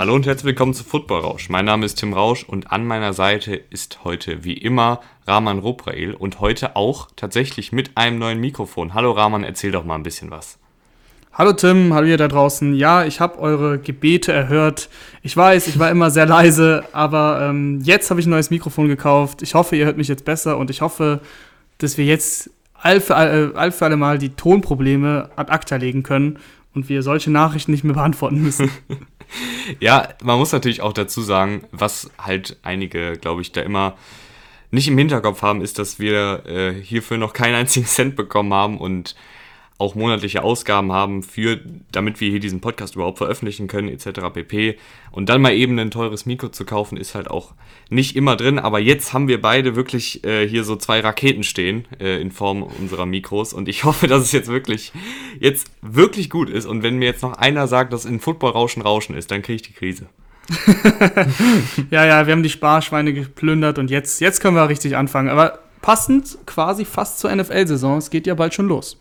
Hallo und herzlich willkommen zu Football Rausch. Mein Name ist Tim Rausch und an meiner Seite ist heute wie immer Rahman Robrail und heute auch tatsächlich mit einem neuen Mikrofon. Hallo Rahman, erzähl doch mal ein bisschen was. Hallo Tim, hallo ihr da draußen. Ja, ich habe eure Gebete erhört. Ich weiß, ich war immer sehr leise, aber ähm, jetzt habe ich ein neues Mikrofon gekauft. Ich hoffe, ihr hört mich jetzt besser und ich hoffe, dass wir jetzt all für, all, all für alle Mal die Tonprobleme ad acta legen können und wir solche Nachrichten nicht mehr beantworten müssen. ja, man muss natürlich auch dazu sagen, was halt einige, glaube ich, da immer nicht im Hinterkopf haben, ist, dass wir äh, hierfür noch keinen einzigen Cent bekommen haben und auch monatliche Ausgaben haben für, damit wir hier diesen Podcast überhaupt veröffentlichen können, etc. pp. Und dann mal eben ein teures Mikro zu kaufen, ist halt auch nicht immer drin. Aber jetzt haben wir beide wirklich äh, hier so zwei Raketen stehen äh, in Form unserer Mikros. Und ich hoffe, dass es jetzt wirklich, jetzt wirklich gut ist. Und wenn mir jetzt noch einer sagt, dass in Football Rauschen Rauschen ist, dann kriege ich die Krise. ja, ja, wir haben die Sparschweine geplündert und jetzt, jetzt können wir richtig anfangen. Aber passend quasi fast zur NFL-Saison. Es geht ja bald schon los.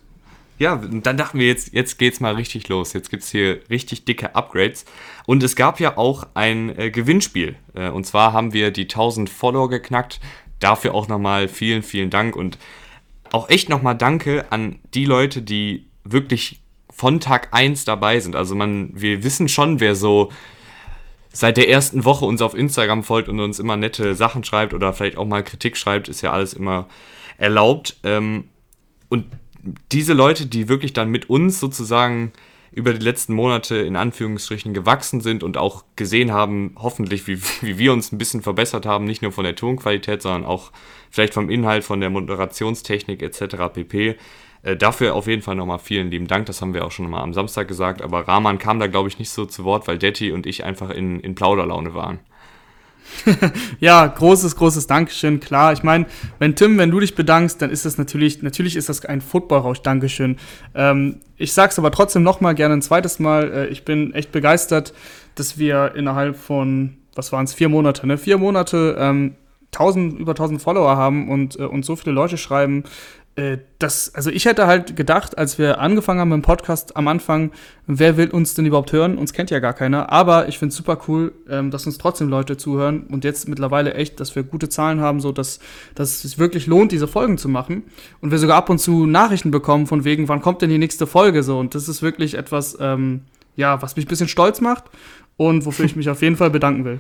Ja, dann dachten wir jetzt, jetzt geht's mal richtig los. Jetzt gibt's hier richtig dicke Upgrades. Und es gab ja auch ein äh, Gewinnspiel. Äh, und zwar haben wir die 1000 Follower geknackt. Dafür auch nochmal vielen, vielen Dank. Und auch echt nochmal Danke an die Leute, die wirklich von Tag 1 dabei sind. Also man, wir wissen schon, wer so seit der ersten Woche uns auf Instagram folgt und uns immer nette Sachen schreibt oder vielleicht auch mal Kritik schreibt, ist ja alles immer erlaubt. Ähm, und diese Leute, die wirklich dann mit uns sozusagen über die letzten Monate in Anführungsstrichen gewachsen sind und auch gesehen haben, hoffentlich, wie, wie wir uns ein bisschen verbessert haben, nicht nur von der Tonqualität, sondern auch vielleicht vom Inhalt, von der Moderationstechnik etc. pp. Äh, dafür auf jeden Fall nochmal vielen lieben Dank, das haben wir auch schon mal am Samstag gesagt, aber Rahman kam da glaube ich nicht so zu Wort, weil Detti und ich einfach in, in Plauderlaune waren. ja, großes, großes Dankeschön. Klar, ich meine, wenn Tim, wenn du dich bedankst, dann ist das natürlich, natürlich ist das ein Footballrausch. Dankeschön. Ähm, ich sag's aber trotzdem noch mal gerne ein zweites Mal. Äh, ich bin echt begeistert, dass wir innerhalb von, was waren es, vier Monate, ne? Vier Monate ähm, 1000, über 1000 Follower haben und, äh, und so viele Leute schreiben, das, also ich hätte halt gedacht, als wir angefangen haben mit dem Podcast am Anfang, wer will uns denn überhaupt hören? Uns kennt ja gar keiner. Aber ich finde es super cool, ähm, dass uns trotzdem Leute zuhören und jetzt mittlerweile echt, dass wir gute Zahlen haben, so dass, dass es sich wirklich lohnt, diese Folgen zu machen. Und wir sogar ab und zu Nachrichten bekommen von wegen, wann kommt denn die nächste Folge so? Und das ist wirklich etwas, ähm, ja, was mich ein bisschen stolz macht und wofür ich mich auf jeden Fall bedanken will.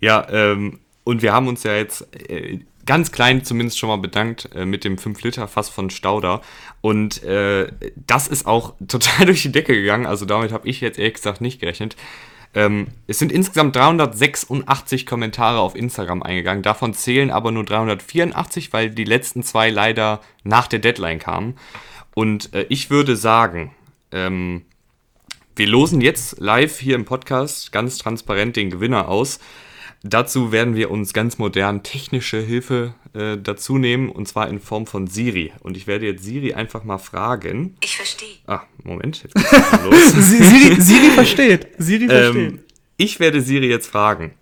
Ja, ähm, und wir haben uns ja jetzt äh, ganz klein zumindest schon mal bedankt äh, mit dem 5-Liter-Fass von Stauder. Und äh, das ist auch total durch die Decke gegangen. Also damit habe ich jetzt ehrlich gesagt nicht gerechnet. Ähm, es sind insgesamt 386 Kommentare auf Instagram eingegangen. Davon zählen aber nur 384, weil die letzten zwei leider nach der Deadline kamen. Und äh, ich würde sagen, ähm, wir losen jetzt live hier im Podcast ganz transparent den Gewinner aus. Dazu werden wir uns ganz modern technische Hilfe äh, dazu nehmen und zwar in Form von Siri. Und ich werde jetzt Siri einfach mal fragen. Ich verstehe. Ah, Moment, los. Siri, Siri versteht. Siri ähm, versteht. Ähm, ich werde Siri jetzt fragen.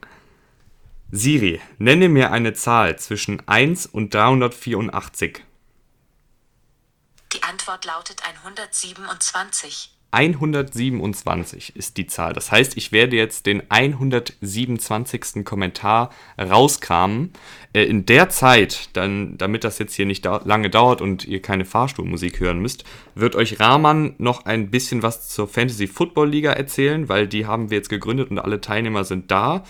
Siri, nenne mir eine Zahl zwischen 1 und 384. Die Antwort lautet 127. 127 ist die Zahl. Das heißt, ich werde jetzt den 127. Kommentar rauskramen. Äh, in der Zeit, dann, damit das jetzt hier nicht da lange dauert und ihr keine Fahrstuhlmusik hören müsst, wird euch Rahman noch ein bisschen was zur Fantasy Football Liga erzählen, weil die haben wir jetzt gegründet und alle Teilnehmer sind da.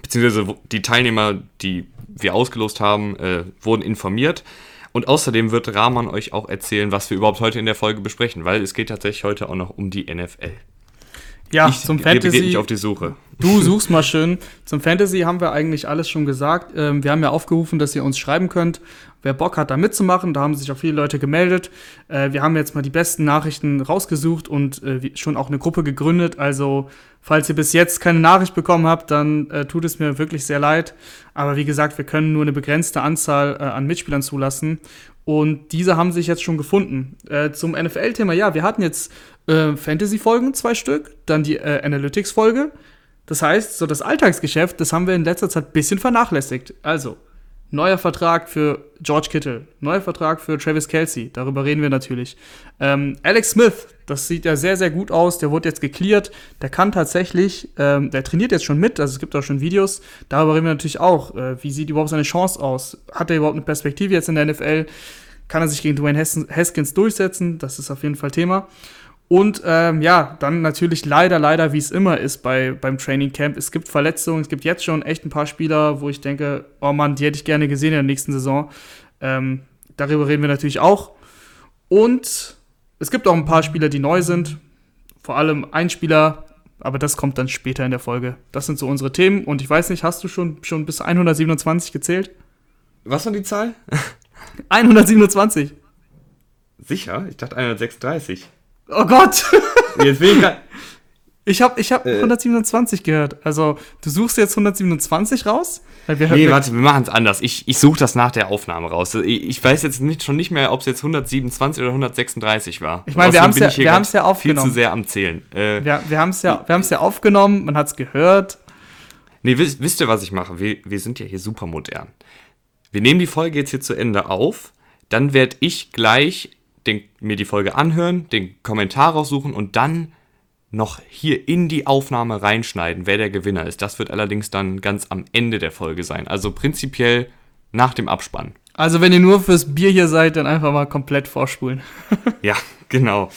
Beziehungsweise die Teilnehmer, die wir ausgelost haben, äh, wurden informiert. Und außerdem wird Rahman euch auch erzählen, was wir überhaupt heute in der Folge besprechen, weil es geht tatsächlich heute auch noch um die NFL. Ja, ich, zum Fantasy. Ich auf die Suche. Du suchst mal schön. Zum Fantasy haben wir eigentlich alles schon gesagt. Ähm, wir haben ja aufgerufen, dass ihr uns schreiben könnt. Wer Bock hat, da mitzumachen, da haben sich auch viele Leute gemeldet. Äh, wir haben jetzt mal die besten Nachrichten rausgesucht und äh, schon auch eine Gruppe gegründet. Also, falls ihr bis jetzt keine Nachricht bekommen habt, dann äh, tut es mir wirklich sehr leid. Aber wie gesagt, wir können nur eine begrenzte Anzahl äh, an Mitspielern zulassen. Und diese haben sich jetzt schon gefunden. Äh, zum NFL-Thema, ja, wir hatten jetzt äh, Fantasy-Folgen, zwei Stück, dann die äh, Analytics-Folge. Das heißt, so das Alltagsgeschäft, das haben wir in letzter Zeit ein bisschen vernachlässigt. Also, Neuer Vertrag für George Kittle. Neuer Vertrag für Travis Kelsey. Darüber reden wir natürlich. Ähm, Alex Smith, das sieht ja sehr, sehr gut aus. Der wurde jetzt geklärt. Der kann tatsächlich, ähm, der trainiert jetzt schon mit. Also es gibt auch schon Videos. Darüber reden wir natürlich auch. Äh, wie sieht überhaupt seine Chance aus? Hat er überhaupt eine Perspektive jetzt in der NFL? Kann er sich gegen Dwayne Haskins durchsetzen? Das ist auf jeden Fall Thema. Und ähm, ja, dann natürlich leider, leider, wie es immer ist bei, beim Training Camp. Es gibt Verletzungen, es gibt jetzt schon echt ein paar Spieler, wo ich denke, oh Mann, die hätte ich gerne gesehen in der nächsten Saison. Ähm, darüber reden wir natürlich auch. Und es gibt auch ein paar Spieler, die neu sind. Vor allem ein Spieler, aber das kommt dann später in der Folge. Das sind so unsere Themen. Und ich weiß nicht, hast du schon, schon bis 127 gezählt? Was war die Zahl? 127. Sicher? Ich dachte 136. Oh Gott! Jetzt bin ich grad, Ich habe ich hab Äh. 127 gehört. Also, du suchst jetzt 127 raus? Weil wir, Nee, warte, wir machen es anders. Ich, ich suche das nach der Aufnahme raus. Ich, ich weiß jetzt nicht, schon nicht mehr, ob es jetzt 127 oder 136 war. Ich meine, wir haben's bin ja- wir ja Viel aufgenommen. zu sehr am Zählen. Äh, wir, wir haben es ja, wir haben's ja aufgenommen, man hat es gehört. Nee, wisst, wisst ihr, was ich mache? Wir, wir sind ja hier super modern. Wir nehmen die Folge jetzt hier zu Ende auf. Dann werde ich gleich den, mir die Folge anhören, den Kommentar raussuchen und dann noch hier in die Aufnahme reinschneiden, wer der Gewinner ist. Das wird allerdings dann ganz am Ende der Folge sein. Also prinzipiell nach dem Abspann. Also, wenn ihr nur fürs Bier hier seid, dann einfach mal komplett vorspulen. Ja, genau.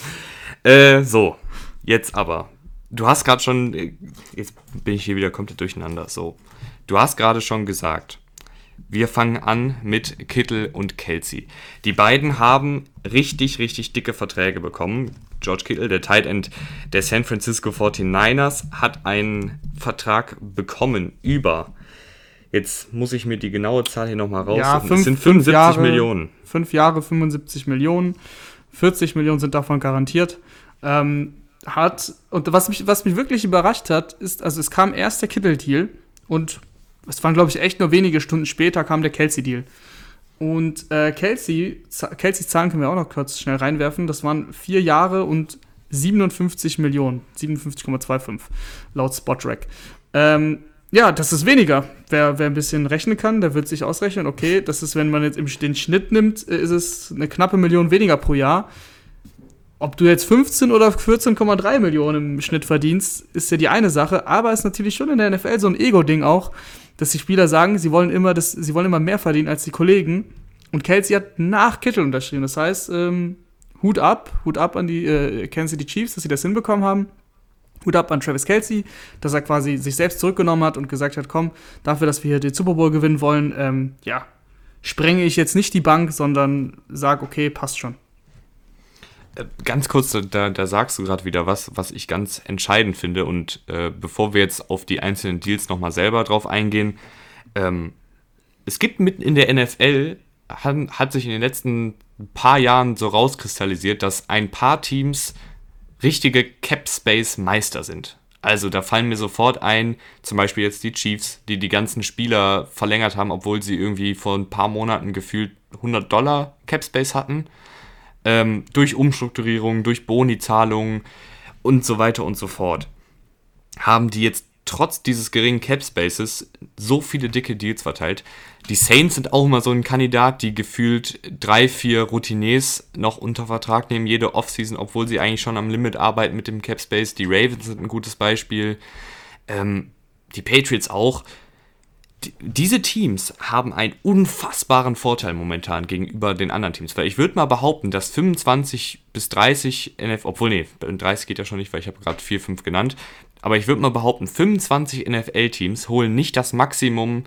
Äh, so, jetzt aber. Du hast gerade schon, äh, jetzt bin ich hier wieder komplett durcheinander. So, du hast gerade schon gesagt, wir fangen an mit Kittel und Kelsey. Die beiden haben richtig, richtig dicke Verträge bekommen. George Kittle, der Tight End der San Francisco 49ers, hat einen Vertrag bekommen über. Jetzt muss ich mir die genaue Zahl hier nochmal raussuchen. Ja, fünf, es sind fünf 75 Jahre, Millionen. Fünf Jahre, 75 Millionen. 40 Millionen sind davon garantiert. Ähm, hat, und was mich, was mich wirklich überrascht hat, ist, also es kam erst der Kittel-Deal und es waren, glaube ich, echt nur wenige Stunden später kam der Kelsey-Deal. Und äh, Kelsey, Kelseys Zahlen können wir auch noch kurz schnell reinwerfen. Das waren vier Jahre und 57 Millionen. 57,25 laut Spotrack. Ähm, ja, das ist weniger. Wer, wer ein bisschen rechnen kann, der wird sich ausrechnen, okay, das ist, wenn man jetzt den Schnitt nimmt, äh, ist es eine knappe Million weniger pro Jahr. Ob du jetzt 15 oder 14,3 Millionen im Schnitt verdienst, ist ja die eine Sache, aber ist natürlich schon in der NFL so ein Ego-Ding auch, dass die Spieler sagen, sie wollen immer das, sie wollen immer mehr verdienen als die Kollegen. Und Kelsey hat nach Kittel unterschrieben. Das heißt, ähm, Hut ab, Hut ab an die äh, Kansas City Chiefs, dass sie das hinbekommen haben. Hut ab an Travis Kelsey, dass er quasi sich selbst zurückgenommen hat und gesagt hat, komm, dafür, dass wir hier den Super Bowl gewinnen wollen, ähm, ja, sprenge ich jetzt nicht die Bank, sondern sag, okay, passt schon. Ganz kurz, da, da sagst du gerade wieder was, was ich ganz entscheidend finde. Und äh, bevor wir jetzt auf die einzelnen Deals nochmal selber drauf eingehen, ähm, es gibt mitten in der NFL, hat, hat sich in den letzten paar Jahren so rauskristallisiert, dass ein paar Teams richtige Cap-Space-Meister sind. Also da fallen mir sofort ein, zum Beispiel jetzt die Chiefs, die die ganzen Spieler verlängert haben, obwohl sie irgendwie vor ein paar Monaten gefühlt 100 Dollar Cap-Space hatten ähm, durch Umstrukturierung, durch Boni-Zahlungen und so weiter und so fort, haben die jetzt trotz dieses geringen Cap Spaces so viele dicke Deals verteilt. Die Saints sind auch immer so ein Kandidat, die gefühlt drei, vier Routiniers noch unter Vertrag nehmen, jede Offseason, obwohl sie eigentlich schon am Limit arbeiten mit dem Cap Space. Die Ravens sind ein gutes Beispiel. Ähm, die Patriots auch diese Teams haben einen unfassbaren Vorteil momentan gegenüber den anderen Teams. Weil ich würde mal behaupten, dass 25 bis 30 NFL, obwohl nee, 30 geht ja schon nicht, weil ich habe gerade 4, 5 genannt. Aber ich würde mal behaupten, 25 NFL-Teams holen nicht das Maximum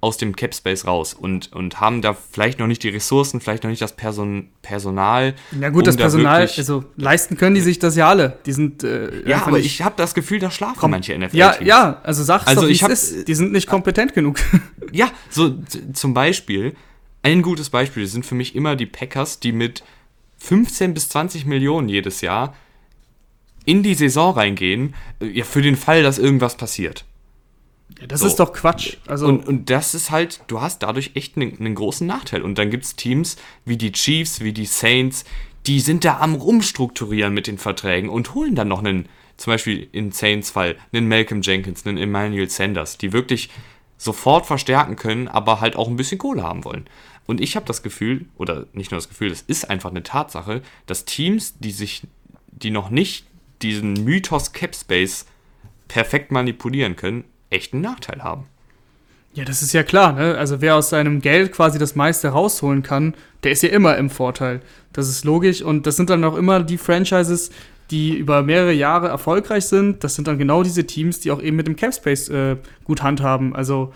aus dem Cap Space raus und, und haben da vielleicht noch nicht die Ressourcen, vielleicht noch nicht das Person, Personal. Ja gut, um das da Personal, wirklich- also leisten können die sich das ja alle. Die sind äh, ja, aber ich habe das Gefühl, da schlafen manche NFL-Teams. ja, ja, also sag's Also doch, ich hab- ist. Die sind nicht kompetent genug. Ja, so zum Beispiel, ein gutes Beispiel sind für mich immer die Packers, die mit 15 bis 20 Millionen jedes Jahr in die Saison reingehen, äh, ja, für den Fall, dass irgendwas passiert. Das So. ist doch Quatsch. Also Und, und das ist halt, du hast dadurch echt einen, einen großen Nachteil. Und dann gibt es Teams wie die Chiefs, wie die Saints, die sind da am Rumstrukturieren mit den Verträgen und holen dann noch einen, zum Beispiel in Saints Fall, einen Malcolm Jenkins, einen Emmanuel Sanders, die wirklich sofort verstärken können, aber halt auch ein bisschen Kohle haben wollen. Und ich habe das Gefühl, oder nicht nur das Gefühl, es ist einfach eine Tatsache, dass Teams, die sich, die noch nicht diesen Mythos Capspace perfekt manipulieren können, echt einen Nachteil haben. Ja, das ist ja klar, ne? Also wer aus seinem Geld quasi das meiste rausholen kann, der ist ja immer im Vorteil. Das ist logisch und das sind dann auch immer die Franchises, die über mehrere Jahre erfolgreich sind. Das sind dann genau diese Teams, die auch eben mit dem Capspace äh, gut handhaben. Also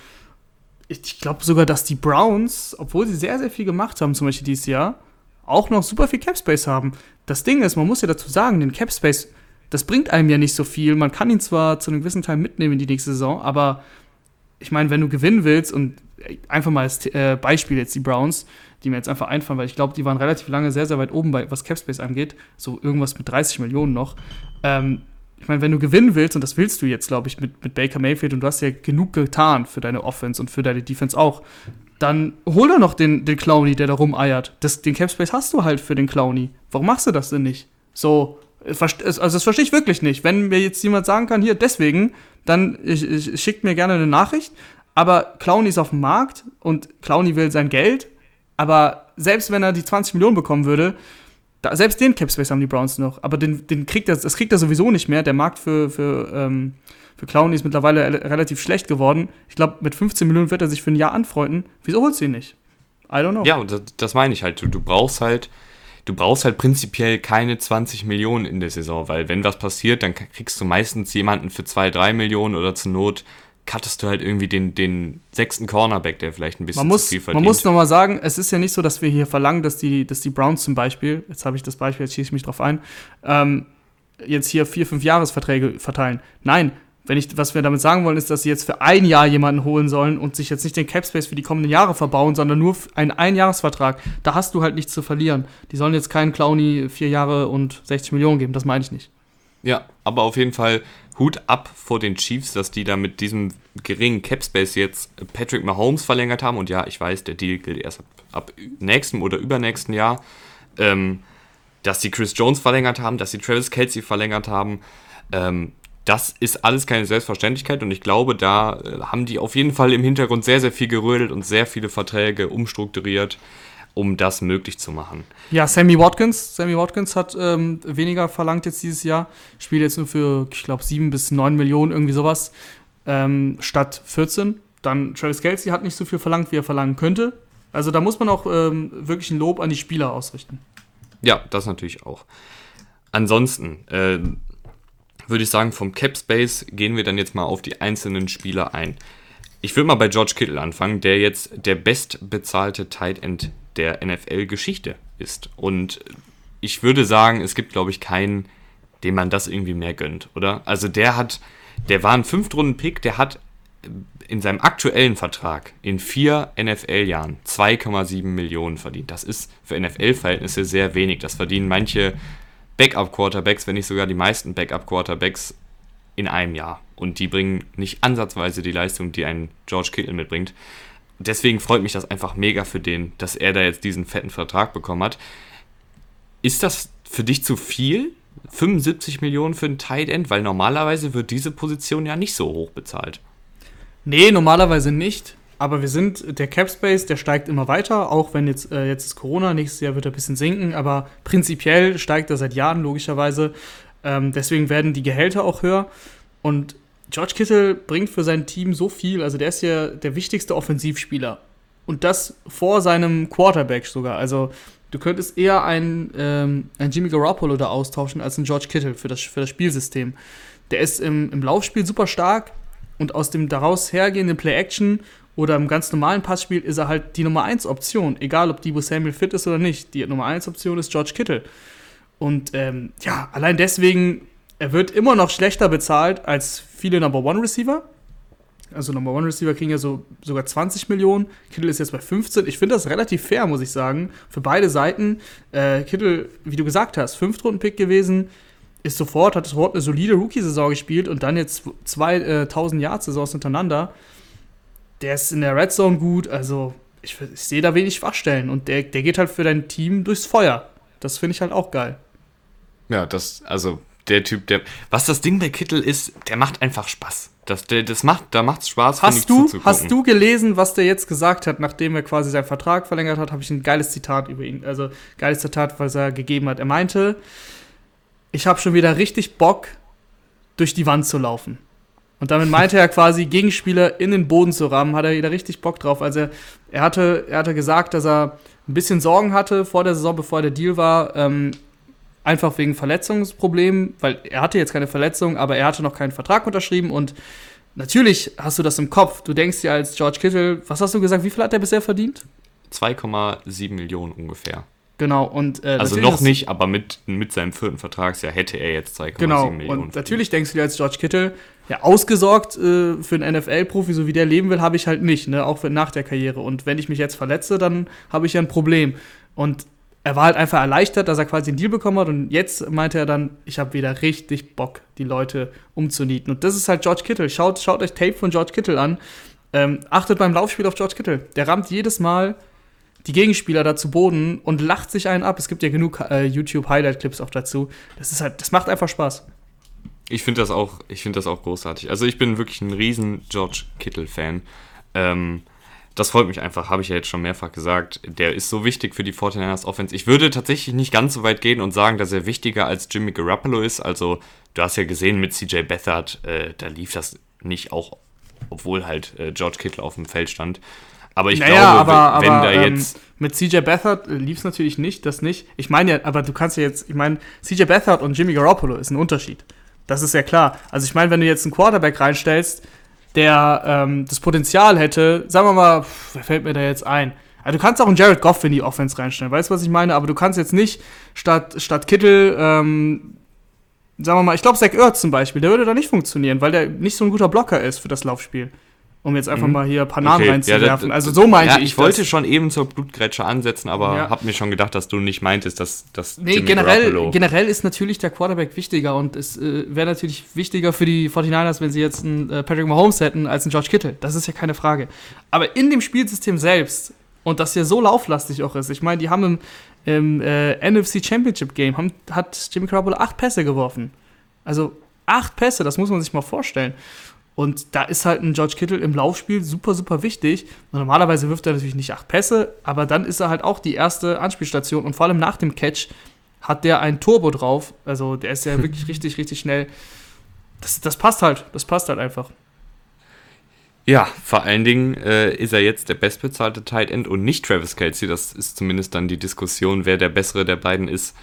ich glaube sogar, dass die Browns, obwohl sie sehr, sehr viel gemacht haben, zum Beispiel dieses Jahr, auch noch super viel Capspace haben. Das Ding ist, man muss ja dazu sagen, den Capspace, das bringt einem ja nicht so viel. Man kann ihn zwar zu einem gewissen Teil mitnehmen in die nächste Saison, aber ich meine, wenn du gewinnen willst und einfach mal als äh, Beispiel jetzt die Browns, die mir jetzt einfach einfallen, weil ich glaube, die waren relativ lange sehr, sehr weit oben, bei, was Capspace angeht, so irgendwas mit 30 Millionen noch. Ähm, ich meine, wenn du gewinnen willst, und das willst du jetzt, glaube ich, mit, mit Baker Mayfield, und du hast ja genug getan für deine Offense und für deine Defense auch, dann hol doch noch den, den Clowny, der da rumeiert. Das, den Capspace hast du halt für den Clowny. Warum machst du das denn nicht? So, also das verstehe ich wirklich nicht. Wenn mir jetzt jemand sagen kann, hier, deswegen, dann ich, ich, schickt mir gerne eine Nachricht. Aber Clowny ist auf dem Markt und Clowny will sein Geld. Aber selbst wenn er die 20 Millionen bekommen würde, da, selbst den Capspace haben die Browns noch. Aber den, den kriegt er, das kriegt er sowieso nicht mehr. Der Markt für, für, ähm, für Clowny ist mittlerweile relativ schlecht geworden. Ich glaube, mit 15 Millionen wird er sich für ein Jahr anfreunden. Wieso holst du ihn nicht? I don't know. Ja, und das, das meine ich halt. Du, du brauchst halt du brauchst halt prinzipiell keine 20 Millionen in der Saison, weil wenn was passiert, dann kriegst du meistens jemanden für 2, 3 Millionen oder zur Not cuttest du halt irgendwie den, den sechsten Cornerback, der vielleicht ein bisschen man muss, zu viel verdient. Man muss nochmal sagen, es ist ja nicht so, dass wir hier verlangen, dass die, dass die Browns zum Beispiel, jetzt habe ich das Beispiel, jetzt schieße ich mich drauf ein, ähm, jetzt hier vier, fünf Jahresverträge verteilen. Nein, wenn ich, was wir damit sagen wollen, ist, dass sie jetzt für ein Jahr jemanden holen sollen und sich jetzt nicht den Capspace für die kommenden Jahre verbauen, sondern nur einen Einjahresvertrag. Da hast du halt nichts zu verlieren. Die sollen jetzt keinen Clowny vier Jahre und 60 Millionen geben, das meine ich nicht. Ja, aber auf jeden Fall Hut ab vor den Chiefs, dass die da mit diesem geringen Capspace jetzt Patrick Mahomes verlängert haben. Und ja, ich weiß, der Deal gilt erst ab, ab nächstem oder übernächsten Jahr. Ähm, dass die Chris Jones verlängert haben, dass sie Travis Kelsey verlängert haben. Ähm, das ist alles keine Selbstverständlichkeit und ich glaube, da äh, haben die auf jeden Fall im Hintergrund sehr, sehr viel gerödelt und sehr viele Verträge umstrukturiert, um das möglich zu machen. Ja, Sammy Watkins. Sammy Watkins hat ähm, weniger verlangt jetzt dieses Jahr. Spielt jetzt nur für, ich glaube, 7 bis 9 Millionen, irgendwie sowas, ähm, statt 14. Dann Travis Kelsey hat nicht so viel verlangt, wie er verlangen könnte. Also da muss man auch ähm, wirklich ein Lob an die Spieler ausrichten. Ja, das natürlich auch. Ansonsten, äh, würde ich sagen, vom Cap Space gehen wir dann jetzt mal auf die einzelnen Spieler ein. Ich will mal bei George Kittle anfangen, der jetzt der bestbezahlte Tight End der NFL-Geschichte ist. Und ich würde sagen, es gibt, glaube ich, keinen, dem man das irgendwie mehr gönnt, oder? Also der hat, der war ein Fünftrunden-Pick, der hat in seinem aktuellen Vertrag in vier NFL-Jahren 2,7 Millionen verdient. Das ist für NFL-Verhältnisse sehr wenig. Das verdienen manche Backup-Quarterbacks, wenn nicht sogar die meisten Backup-Quarterbacks in einem Jahr. Und die bringen nicht ansatzweise die Leistung, die ein George Kittle mitbringt. Deswegen freut mich das einfach mega für den, dass er da jetzt diesen fetten Vertrag bekommen hat. Ist das für dich zu viel? 75 Millionen für einen Tight End? Weil normalerweise wird diese Position ja nicht so hoch bezahlt. Nee, normalerweise nicht. Aber wir sind, der Cap Space, der steigt immer weiter, auch wenn jetzt, äh, jetzt ist Corona, nächstes Jahr wird er ein bisschen sinken, aber prinzipiell steigt er seit Jahren logischerweise. Ähm, deswegen werden die Gehälter auch höher. Und George Kittle bringt für sein Team so viel, also der ist ja der wichtigste Offensivspieler. Und das vor seinem Quarterback sogar. Also du könntest eher einen, ähm, einen Jimmy Garoppolo da austauschen als einen George Kittle für das, für das Spielsystem. Der ist im, im Laufspiel super stark und aus dem daraus hergehenden Play-Action oder im ganz normalen Passspiel ist er halt die Nummer 1 Option, egal ob Debo Samuel fit ist oder nicht. Die Nummer 1 Option ist George Kittle. Und ähm, ja, allein deswegen, er wird immer noch schlechter bezahlt als viele Number One Receiver. Also Number One Receiver kriegen ja so sogar 20 Millionen. Kittle ist jetzt bei 15. Ich finde das relativ fair, muss ich sagen. Für beide Seiten. Äh, Kittle, wie du gesagt hast, Fünftrunden-Pick gewesen. Ist sofort, hat sofort eine solide Rookie-Saison gespielt und dann jetzt zwei äh, 1000 Yard-Saisons hintereinander der ist in der Red Zone gut, also ich, ich sehe da wenig Schwachstellen und der, der geht halt für dein Team durchs Feuer. Das finde ich halt auch geil. Ja, das, also der Typ, der. Was das Ding bei Kittel ist, der macht einfach Spaß. Das, der, das macht, da macht's Spaß, hast du, Hast du gelesen, was der jetzt gesagt hat, nachdem er quasi seinen Vertrag verlängert hat? Habe ich ein geiles Zitat über ihn. Also, geiles Zitat, was er gegeben hat. Er meinte, ich habe schon wieder richtig Bock, durch die Wand zu laufen. Und damit meinte er quasi, Gegenspieler in den Boden zu rammen, hat er wieder richtig Bock drauf. Also er hatte, er hatte gesagt, dass er ein bisschen Sorgen hatte vor der Saison, bevor der Deal war, ähm, einfach wegen Verletzungsproblemen, weil er hatte jetzt keine Verletzung, aber er hatte noch keinen Vertrag unterschrieben und natürlich hast du das im Kopf. Du denkst dir als George Kittle, was hast du gesagt, wie viel hat er bisher verdient? 2,7 Millionen ungefähr. Genau, und äh, Also noch nicht, aber mit, mit seinem vierten Vertragsjahr hätte er jetzt 2,7 genau, Millionen. Genau, und natürlich denkst du dir als George Kittle, ja, ausgesorgt äh, für einen NFL-Profi, so wie der leben will, habe ich halt nicht, ne? auch für, nach der Karriere. Und wenn ich mich jetzt verletze, dann habe ich ja ein Problem. Und er war halt einfach erleichtert, dass er quasi einen Deal bekommen hat. Und jetzt meinte er dann, ich habe wieder richtig Bock, die Leute umzunieten. Und das ist halt George Kittle. Schaut, schaut euch Tape von George Kittle an. Ähm, achtet beim Laufspiel auf George Kittle. Der rammt jedes Mal die Gegenspieler da zu Boden und lacht sich einen ab. Es gibt ja genug äh, YouTube-Highlight-Clips auch dazu. Das ist halt, das macht einfach Spaß. Ich finde das auch, ich finde das auch großartig. Also ich bin wirklich ein riesen George Kittle-Fan. Ähm, das freut mich einfach, habe ich ja jetzt schon mehrfach gesagt. Der ist so wichtig für die 49ers Offense. Ich würde tatsächlich nicht ganz so weit gehen und sagen, dass er wichtiger als Jimmy Garoppolo ist. Also, du hast ja gesehen mit CJ Beathard, äh, da lief das nicht auch, obwohl halt äh, George Kittle auf dem Feld stand. Aber ich naja, glaube, aber, wenn, wenn aber, da ähm, jetzt. Mit CJ Beathard äh, lief es natürlich nicht, das nicht. Ich meine ja, aber du kannst ja jetzt, ich meine, CJ Beathard und Jimmy Garoppolo ist ein Unterschied. Das ist ja klar. Also ich meine, wenn du jetzt einen Quarterback reinstellst, der ähm, das Potenzial hätte, sagen wir mal, pff, wer fällt mir da jetzt ein? Also du kannst auch einen Jared Goff in die Offense reinstellen, weißt du, was ich meine? Aber du kannst jetzt nicht statt, statt Kittel, ähm, sagen wir mal, ich glaube, Zach Ertz zum Beispiel, der würde da nicht funktionieren, weil der nicht so ein guter Blocker ist für das Laufspiel. Um jetzt einfach mhm. mal hier ein paar Namen okay. reinzuwerfen. Ja, also so meinte ja, ich. Ich wollte schon eben zur Blutgrätsche ansetzen, aber ja. habe mir schon gedacht, dass du nicht meintest, dass das. Nee, generell, generell ist natürlich der Quarterback wichtiger und es äh, wäre natürlich wichtiger für die 49ers, wenn sie jetzt einen äh, Patrick Mahomes hätten, als einen George Kittle. Das ist ja keine Frage. Aber in dem Spielsystem selbst und das ja so lauflastig auch ist, ich meine, die haben im, im äh, NFC Championship Game, haben, hat Jimmy Garoppolo acht Pässe geworfen. Also acht Pässe, das muss man sich mal vorstellen. Und da ist halt ein George Kittle im Laufspiel super, super wichtig. Und normalerweise wirft er natürlich nicht acht Pässe, aber dann ist er halt auch die erste Anspielstation. Und vor allem nach dem Catch hat der ein Turbo drauf. Also der ist ja wirklich richtig, richtig schnell. Das, das passt halt. Das passt halt einfach. Ja, vor allen Dingen äh, ist er jetzt der bestbezahlte Tight End und nicht Travis Kelsey. Das ist zumindest dann die Diskussion, wer der bessere der beiden ist,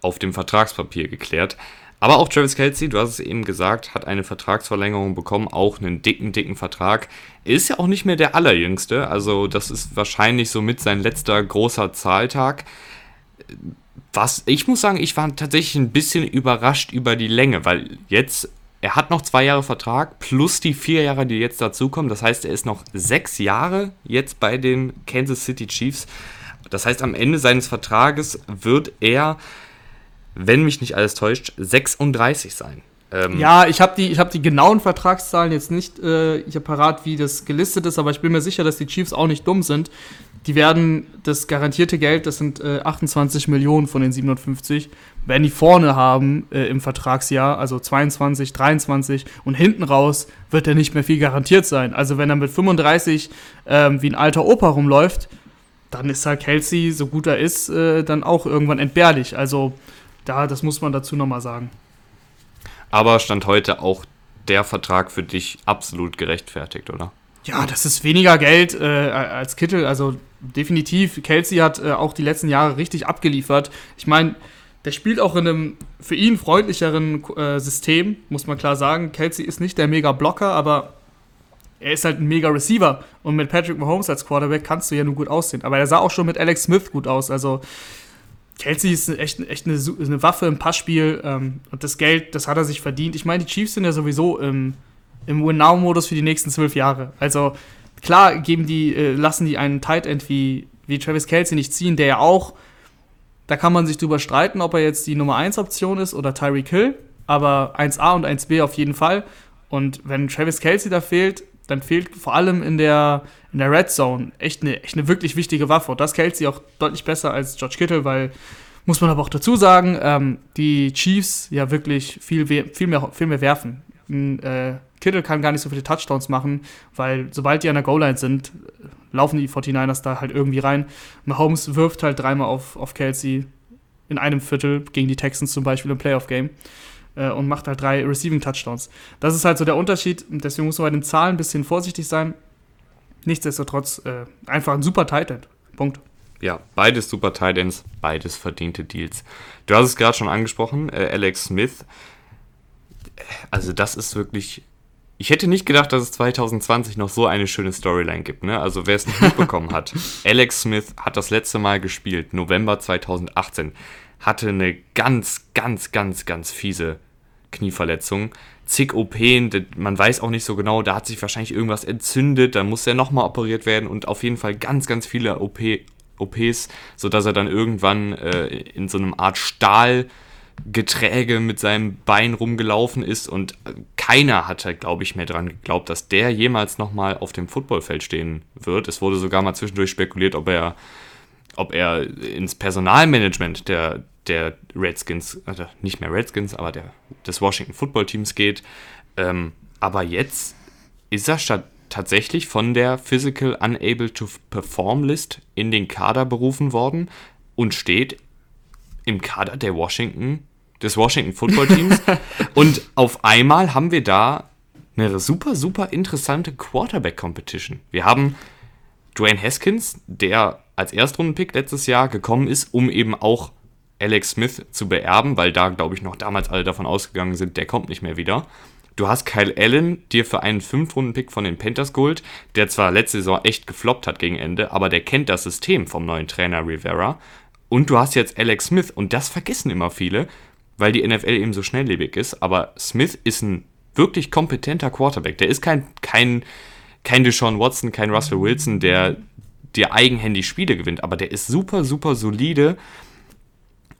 auf dem Vertragspapier geklärt. Aber auch Travis Kelsey, du hast es eben gesagt, hat eine Vertragsverlängerung bekommen, auch einen dicken, dicken Vertrag. Er ist ja auch nicht mehr der allerjüngste, also das ist wahrscheinlich somit sein letzter großer Zahltag. Was, ich muss sagen, ich war tatsächlich ein bisschen überrascht über die Länge, weil jetzt, er hat noch zwei Jahre Vertrag plus die vier Jahre, die jetzt dazukommen. Das heißt, er ist noch sechs Jahre jetzt bei den Kansas City Chiefs. Das heißt, am Ende seines Vertrages wird er wenn mich nicht alles täuscht, 36 sein. Ähm ja, ich habe die, hab die genauen Vertragszahlen jetzt nicht äh, hier parat, wie das gelistet ist, aber ich bin mir sicher, dass die Chiefs auch nicht dumm sind. Die werden das garantierte Geld, das sind äh, 28 Millionen von den 57, werden die vorne haben äh, im Vertragsjahr, also 22, 23 und hinten raus wird er nicht mehr viel garantiert sein. Also wenn er mit 35 ähm, wie ein alter Opa rumläuft, dann ist halt Kelsey, so gut er ist, äh, dann auch irgendwann entbehrlich. Also da, das muss man dazu nochmal sagen. Aber stand heute auch der Vertrag für dich absolut gerechtfertigt, oder? Ja, das ist weniger Geld äh, als Kittel. Also definitiv. Kelsey hat äh, auch die letzten Jahre richtig abgeliefert. Ich meine, der spielt auch in einem für ihn freundlicheren äh, System, muss man klar sagen. Kelsey ist nicht der Mega-Blocker, aber er ist halt ein Mega-Receiver. Und mit Patrick Mahomes als Quarterback kannst du ja nur gut aussehen. Aber er sah auch schon mit Alex Smith gut aus. Also Kelsey ist echt, echt eine, eine Waffe im Passspiel ähm, und das Geld, das hat er sich verdient. Ich meine, die Chiefs sind ja sowieso im, im Win-Now-Modus für die nächsten zwölf Jahre. Also klar geben die, äh, lassen die einen Tight End wie, wie Travis Kelsey nicht ziehen, der ja auch, da kann man sich drüber streiten, ob er jetzt die Nummer 1 Option ist oder Tyreek Hill, aber 1A und 1B auf jeden Fall. Und wenn Travis Kelsey da fehlt, dann fehlt vor allem in der, in der Red Zone echt eine, echt eine wirklich wichtige Waffe. Und das Kelsey auch deutlich besser als George Kittle, weil Muss man aber auch dazu sagen, ähm, die Chiefs ja wirklich viel, viel, mehr, viel mehr werfen. Äh, Kittel kann gar nicht so viele Touchdowns machen, weil sobald die an der Goal-Line sind, laufen die 49ers da halt irgendwie rein. Mahomes wirft halt dreimal auf, auf Kelsey in einem Viertel gegen die Texans zum Beispiel im Playoff-Game äh, und macht halt drei Receiving-Touchdowns. Das ist halt so der Unterschied. Deswegen muss man bei den Zahlen ein bisschen vorsichtig sein. Nichtsdestotrotz äh, einfach ein super Tight End. Punkt. Ja, beides super Tight Ends, beides verdiente Deals. Du hast es gerade schon angesprochen, äh, Alex Smith. Also das ist wirklich ich hätte nicht gedacht, dass es 2020 noch so eine schöne Storyline gibt. Ne? Also wer es nicht mitbekommen hat, Alex Smith hat das letzte Mal gespielt, November 2018, hatte eine ganz, ganz, ganz, ganz fiese Knieverletzung. Zig OPen, man weiß auch nicht so genau, da hat sich wahrscheinlich irgendwas entzündet, dann muss er nochmal operiert werden und auf jeden Fall ganz, ganz viele OP, OPs, sodass er dann irgendwann äh, in so einem Art Stahl Geträge mit seinem Bein rumgelaufen ist und keiner hatte, glaube ich, mehr dran geglaubt, dass der jemals nochmal auf dem Footballfeld stehen wird. Es wurde sogar mal zwischendurch spekuliert, ob er, ob er ins Personalmanagement der, der Redskins, also nicht mehr Redskins, aber der, des Washington Football Teams geht. Ähm, aber jetzt ist er statt tatsächlich von der Physical Unable to Perform List in den Kader berufen worden und steht im Kader der Washington, des Washington Football Teams. und auf einmal haben wir da eine super, super interessante Quarterback Competition. Wir haben Dwayne Haskins, der als Erstrundenpick letztes Jahr gekommen ist, um eben auch Alex Smith zu beerben, weil da, glaube ich, noch damals alle davon ausgegangen sind, der kommt nicht mehr wieder. Du hast Kyle Allen dir für einen Fünf-Runden-Pick von den Panthers geholt, der zwar letzte Saison echt gefloppt hat gegen Ende, aber der kennt das System vom neuen Trainer Rivera. Und du hast jetzt Alex Smith und das vergessen immer viele, weil die NFL eben so schnelllebig ist. Aber Smith ist ein wirklich kompetenter Quarterback. Der ist kein, kein, kein Deshaun Watson, kein Russell Wilson, der dir eigenhändig Spiele gewinnt, aber der ist super, super solide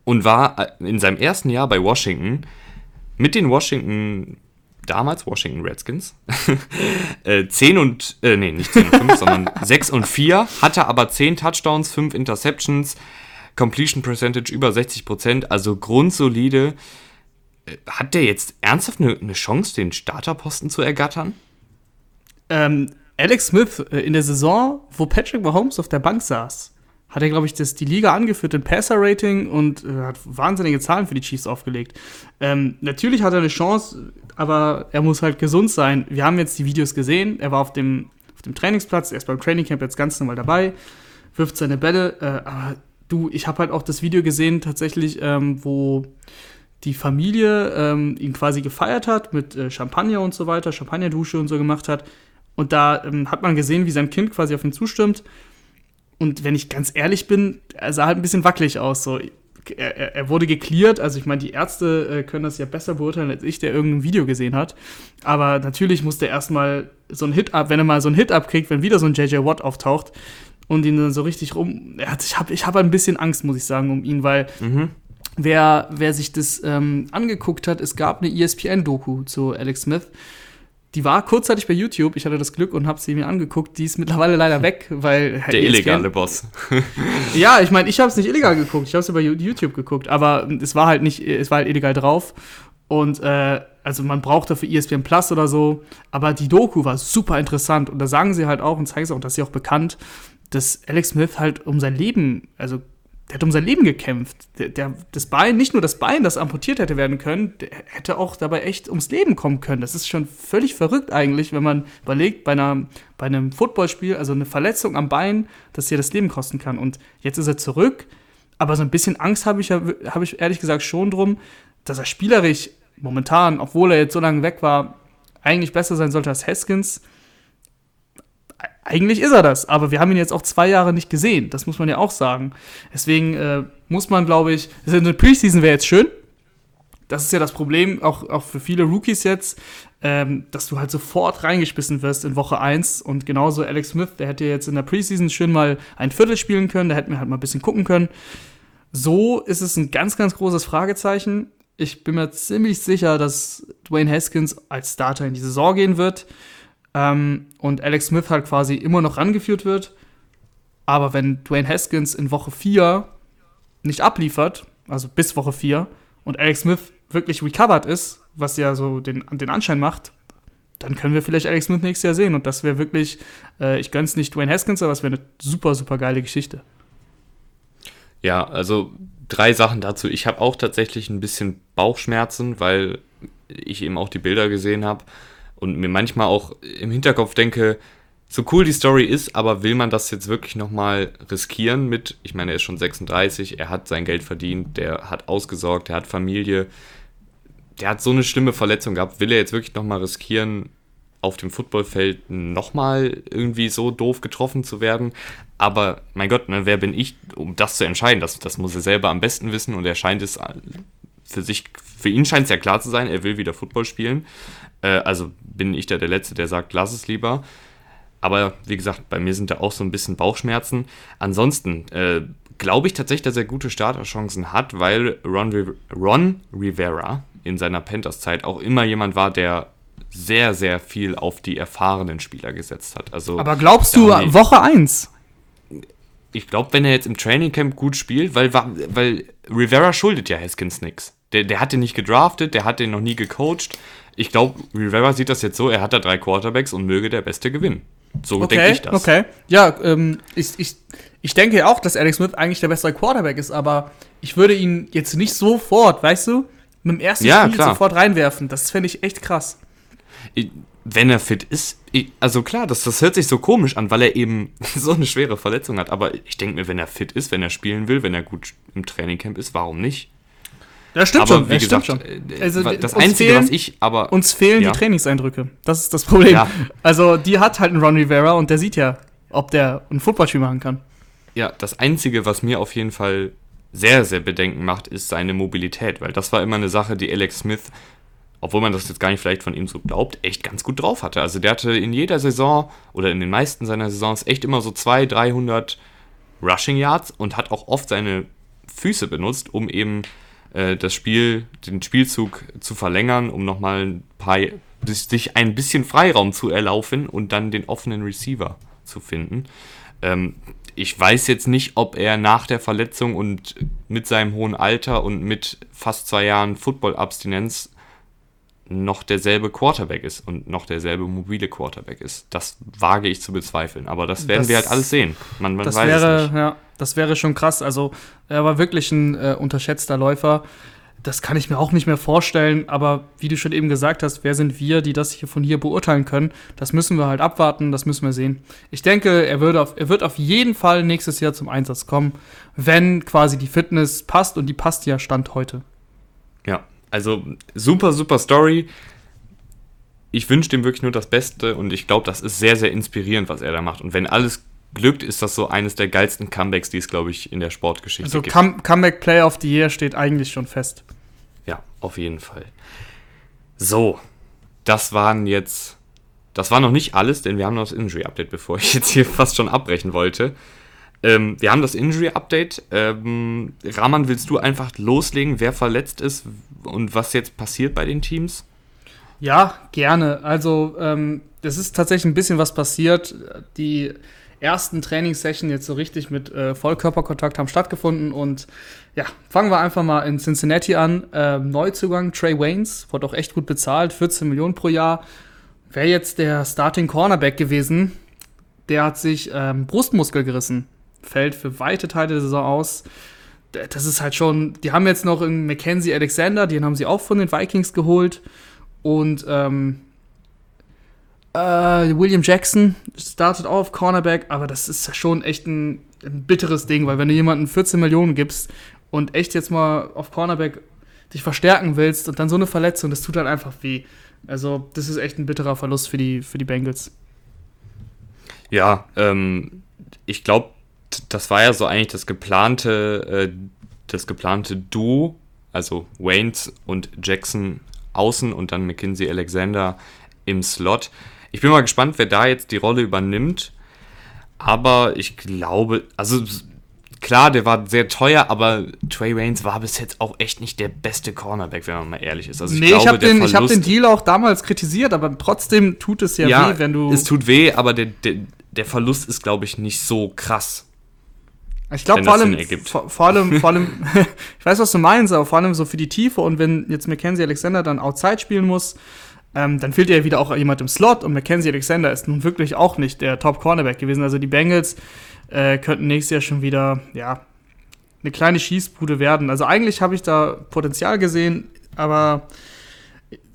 und war äh, in seinem ersten Jahr bei Washington mit den Washington, damals Washington Redskins, äh, 10 und, äh, nee, nicht 10 und 5, sondern 6 und 4, hatte aber 10 Touchdowns, 5 Interceptions, Completion Percentage über 60%, also grundsolide. Äh, hat der jetzt ernsthaft eine, eine Chance, den Starterposten zu ergattern? Ähm, Alex Smith äh, in der Saison, wo Patrick Mahomes auf der Bank saß, hat er, glaube ich, das, die Liga angeführt in Passer-Rating und äh, hat wahnsinnige Zahlen für die Chiefs aufgelegt. Ähm, natürlich hat er eine Chance, aber er muss halt gesund sein. Wir haben jetzt die Videos gesehen. Er war auf dem, auf dem Trainingsplatz, er ist beim Trainingcamp jetzt ganz normal dabei, wirft seine Bälle, äh, aber du, ich habe halt auch das Video gesehen, tatsächlich, ähm, wo die Familie ähm, ihn quasi gefeiert hat mit äh, Champagner und so weiter, Champagnerdusche und so gemacht hat. Und da ähm, hat man gesehen, wie sein Kind quasi auf ihn zustimmt. Und wenn ich ganz ehrlich bin, er sah halt ein bisschen wackelig aus. So. Er, er wurde geklärt, also ich meine, die Ärzte äh, können das ja besser beurteilen als ich, der irgendein Video gesehen hat. Aber natürlich musste er erstmal so ein Hit ab, wenn er mal so ein Hit abkriegt, wenn wieder so ein JJ Watt auftaucht, und ihn dann so richtig rum. Hat, ich habe ich hab ein bisschen Angst, muss ich sagen, um ihn, weil mhm. wer, wer sich das ähm, angeguckt hat, es gab eine ESPN-Doku zu Alex Smith. Die war kurzzeitig bei YouTube. Ich hatte das Glück und habe sie mir angeguckt. Die ist mittlerweile leider weg, weil der ESPN illegale Boss. ja, ich meine, ich habe es nicht illegal geguckt. Ich habe es über YouTube geguckt, aber es war halt nicht, es war halt illegal drauf. Und äh, also man braucht dafür ESPN Plus oder so. Aber die Doku war super interessant und da sagen sie halt auch und zeigen sie auch, dass sie auch bekannt, dass Alex Smith halt um sein Leben, also der hat um sein Leben gekämpft. Der, der, das Bein, nicht nur das Bein, das amputiert hätte werden können, der hätte auch dabei echt ums Leben kommen können. Das ist schon völlig verrückt eigentlich, wenn man überlegt, bei, einer, bei einem Footballspiel, also eine Verletzung am Bein, dass dir das Leben kosten kann. Und jetzt ist er zurück, aber so ein bisschen Angst habe ich, hab ich ehrlich gesagt schon drum, dass er spielerisch momentan, obwohl er jetzt so lange weg war, eigentlich besser sein sollte als Haskins eigentlich ist er das, aber wir haben ihn jetzt auch zwei Jahre nicht gesehen. Das muss man ja auch sagen. Deswegen äh, muss man, glaube ich, eine Preseason wäre jetzt schön. Das ist ja das Problem, auch, auch für viele Rookies jetzt, ähm, dass du halt sofort reingespissen wirst in Woche 1. Und genauso Alex Smith, der hätte jetzt in der Preseason schön mal ein Viertel spielen können, da hätten wir halt mal ein bisschen gucken können. So ist es ein ganz, ganz großes Fragezeichen. Ich bin mir ziemlich sicher, dass Dwayne Haskins als Starter in die Saison gehen wird ähm, und Alex Smith halt quasi immer noch rangeführt wird. Aber wenn Dwayne Haskins in Woche 4 nicht abliefert, also bis Woche 4, und Alex Smith wirklich recovered ist, was ja so den, den Anschein macht, dann können wir vielleicht Alex Smith nächstes Jahr sehen. Und das wäre wirklich, äh, ich gönn's nicht Dwayne Haskins, aber es wäre eine super, super geile Geschichte. Ja, also drei Sachen dazu. Ich habe auch tatsächlich ein bisschen Bauchschmerzen, weil ich eben auch die Bilder gesehen habe und mir manchmal auch im Hinterkopf denke, so cool die Story ist, aber will man das jetzt wirklich nochmal riskieren mit, ich meine, er ist schon 36, er hat sein Geld verdient, der hat ausgesorgt, er hat Familie, der hat so eine schlimme Verletzung gehabt, will er jetzt wirklich nochmal riskieren, auf dem Footballfeld nochmal irgendwie so doof getroffen zu werden. Aber mein Gott, ne, wer bin ich, um das zu entscheiden? Das, das muss er selber am besten wissen und er scheint es für sich, für ihn scheint es ja klar zu sein, er will wieder Football spielen. Äh, also bin ich da der Letzte, der sagt, lass es lieber. Aber wie gesagt, bei mir sind da auch so ein bisschen Bauchschmerzen. Ansonsten äh, glaube ich tatsächlich, dass er gute Starterchancen hat, weil Ron, Ron Rivera in seiner Panthers-Zeit auch immer jemand war, der sehr, sehr viel auf die erfahrenen Spieler gesetzt hat. Also, Aber glaubst du, Woche 1? Ich glaube, wenn er jetzt im Trainingcamp gut spielt, weil, weil Rivera schuldet ja Haskins nichts. Der, der hat den nicht gedraftet, der hat den noch nie gecoacht. Ich glaube, Rivera sieht das jetzt so, er hat da drei Quarterbacks und möge der Beste gewinnen. So okay, denke ich das. Okay, ja, ähm, ich, ich, ich denke auch, dass Alex Smith eigentlich der bessere Quarterback ist, aber ich würde ihn jetzt nicht sofort, weißt du, mit dem ersten ja, Spiel klar. sofort reinwerfen. Das fände ich echt krass. Wenn er fit ist, also klar, das, das hört sich so komisch an, weil er eben so eine schwere Verletzung hat, aber ich denke mir, wenn er fit ist, wenn er spielen will, wenn er gut im Trainingcamp ist, warum nicht? Das stimmt aber schon, wie das gesagt, stimmt äh, schon. Also, das Einzige, fehlen- was ich aber. Uns fehlen Ja. die Trainingseindrücke. Das ist das Problem. Ja. Also, die hat halt einen Ron Rivera und der sieht ja, ob der ein Footballspiel machen kann. Ja, das Einzige, was mir auf jeden Fall sehr, sehr Bedenken macht, ist seine Mobilität, weil das war immer eine Sache, die Alex Smith, obwohl man das jetzt gar nicht vielleicht von ihm so glaubt, echt ganz gut drauf hatte. Also der hatte in jeder Saison oder in den meisten seiner Saisons echt immer so 200, 300 Rushing Yards und hat auch oft seine Füße benutzt, um eben äh, das Spiel, den Spielzug zu verlängern, um nochmal ein paar, sich ein bisschen Freiraum zu erlaufen und dann den offenen Receiver zu finden. Ähm, ich weiß jetzt nicht, ob er nach der Verletzung und mit seinem hohen Alter und mit fast zwei Jahren Football-Abstinenz noch derselbe Quarterback ist und noch derselbe mobile Quarterback ist. Das wage ich zu bezweifeln. Aber das werden Das- wir halt alles sehen. Man, man Das weiß wäre, es nicht. ja, das wäre schon krass. Also, er war wirklich ein äh, unterschätzter Läufer. Das kann ich mir auch nicht mehr vorstellen. Aber wie du schon eben gesagt hast, wer sind wir, die das hier von hier beurteilen können? Das müssen wir halt abwarten, das müssen wir sehen. Ich denke, er, würde auf, er wird auf jeden Fall nächstes Jahr zum Einsatz kommen, wenn quasi die Fitness passt. Und die passt ja Stand heute. Ja, also super, super Story. Ich wünsche dem wirklich nur das Beste und ich glaube, das ist sehr, sehr inspirierend, was er da macht. Und wenn alles glückt, ist das so eines der geilsten Comebacks, die es, glaube ich, in der Sportgeschichte Also, gibt. Come Comeback Player of the Year steht eigentlich schon fest. Ja, auf jeden Fall. So, das waren jetzt. Das war noch nicht alles, denn wir haben noch das Injury Update, bevor ich jetzt hier fast schon abbrechen wollte. Ähm, wir haben das Injury Update. Ähm, Rahman, willst du einfach loslegen, wer verletzt ist und was jetzt passiert bei den Teams? Ja, gerne. Also, ähm, das ist tatsächlich ein bisschen was passiert. Die ersten Trainingssessions jetzt so richtig mit äh, Vollkörperkontakt haben stattgefunden und ja, fangen wir einfach mal in Cincinnati an. Ähm, Neuzugang Trey Waynes, wurde auch echt gut bezahlt, 14 Millionen pro Jahr. Wäre jetzt der Starting Cornerback gewesen. Der hat sich ähm, Brustmuskel gerissen. Fällt für weite Teile der Saison aus. Das ist halt schon, die haben jetzt noch einen Mackenzie Alexander, den haben sie auch von den Vikings geholt. Und ähm, äh, William Jackson startet auch auf Cornerback, aber das ist schon echt ein, ein bitteres Ding, weil wenn du jemanden 14 Millionen gibst und echt jetzt mal auf Cornerback dich verstärken willst und dann so eine Verletzung, das tut halt einfach weh. Also, das ist echt ein bitterer Verlust für die, für die Bengals. Ja, ähm, ich glaube, das war ja so eigentlich das geplante, äh, das geplante Duo, also Waynes und Jackson außen und dann McKinsey Alexander im Slot. Ich bin mal gespannt, wer da jetzt die Rolle übernimmt. Aber ich glaube, also klar, der war sehr teuer, aber Trey Waynes war bis jetzt auch echt nicht der beste Cornerback, wenn man mal ehrlich ist. Also nee, ich habe den, ich hab den Deal auch damals kritisiert, aber trotzdem tut es ja, ja, weh, wenn du. es tut weh, aber der, der, der Verlust ist, glaube ich, nicht so krass. Ich glaube vor allem, vor, vor allem, vor allem, ich weiß, was du meinst, aber vor allem so für die Tiefe und wenn jetzt Mackenzie Alexander dann Outside spielen muss, ähm, dann fehlt ja wieder auch jemand im Slot und Mackenzie Alexander ist nun wirklich auch nicht der Top-Cornerback gewesen. Also die Bengals äh, könnten nächstes Jahr schon wieder, ja, eine kleine Schießbude werden. Also eigentlich habe ich da Potenzial gesehen, aber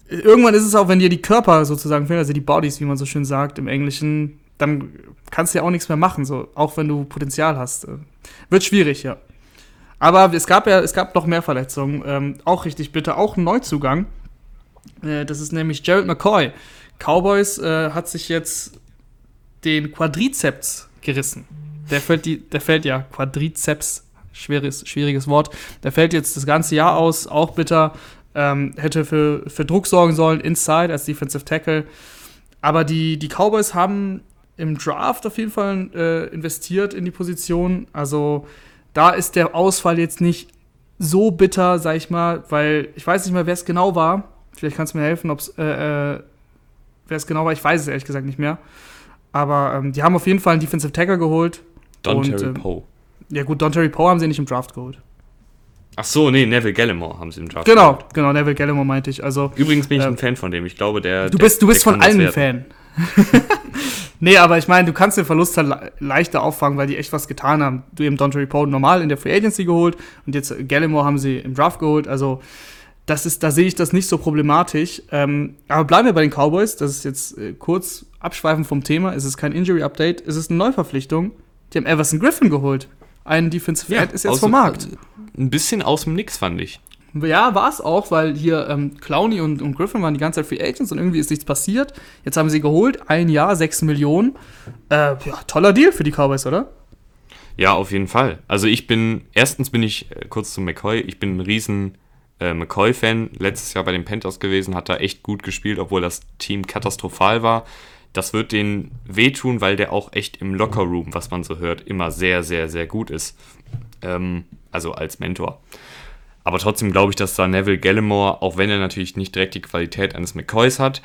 irgendwann ist es auch, wenn dir die Körper sozusagen fehlen, also die Bodies, wie man so schön sagt im Englischen, dann kannst du ja auch nichts mehr machen, so auch wenn du Potenzial hast. Äh, Wird schwierig, ja. Aber es gab ja, es gab noch mehr Verletzungen, ähm, auch richtig bitter, auch ein Neuzugang. Äh, das ist nämlich Jared McCoy. Cowboys äh, hat sich jetzt den Quadrizeps gerissen. Der fällt, die, der fällt ja Quadrizeps, schweres, schwieriges Wort. Der fällt jetzt das ganze Jahr aus, auch bitter. Ähm, hätte für, für Druck sorgen sollen, inside als Defensive Tackle. Aber die, die Cowboys haben im Draft auf jeden Fall äh, investiert in die Position. Also da ist der Ausfall jetzt nicht so bitter, sag ich mal, weil ich weiß nicht mehr, wer es genau war. Vielleicht kannst du mir helfen, ob es äh, äh, wer es genau war. Ich weiß es ehrlich gesagt nicht mehr. Aber ähm, die haben auf jeden Fall einen Defensive Tackle geholt. Don Und, Terry ähm, Poe. Ja gut, Don Terry Poe haben sie nicht im Draft geholt. Ach so, nee, Neville Gallimore haben sie im Draft. Genau, geholt. genau, Neville Gallimore meinte ich. Also Übrigens bin ich Ähm, ein Fan von dem. Ich glaube, der. Du der- bist, du bist der von allen werden. Fan. nee, aber ich meine, du kannst den Verlust halt le leichter auffangen, weil die echt was getan haben. Du eben Don Poe normal in der Free Agency geholt und jetzt Gallimore haben sie im Draft geholt. Also das ist, da sehe ich das nicht so problematisch. Ähm, aber bleiben wir bei den Cowboys. Das ist jetzt äh, kurz abschweifen vom Thema. Es ist kein Injury Update, es ist eine Neuverpflichtung. Die haben Everson Griffin geholt. Ein Defensive End ist jetzt vom Markt. Ein bisschen aus dem Nix, fand ich. Ja, war es auch, weil hier ähm, Clowney und, und Griffin waren die ganze Zeit Free Agents und irgendwie ist nichts passiert. Jetzt haben sie geholt, ein Jahr, sechs Millionen. Äh, ja, toller Deal für die Cowboys, oder? Ja, auf jeden Fall. Also ich bin, erstens bin ich, äh, kurz zu McCoy, ich bin ein riesen äh, McCoy-Fan. Letztes Jahr bei den Panthers gewesen, hat da echt gut gespielt, obwohl das Team katastrophal war. Das wird denen wehtun, weil der auch echt im Lockerroom, was man so hört, immer sehr, sehr, sehr gut ist. Ähm, also als Mentor. Aber trotzdem glaube ich, dass da Neville Gallimore, auch wenn er natürlich nicht direkt die Qualität eines McCoys hat,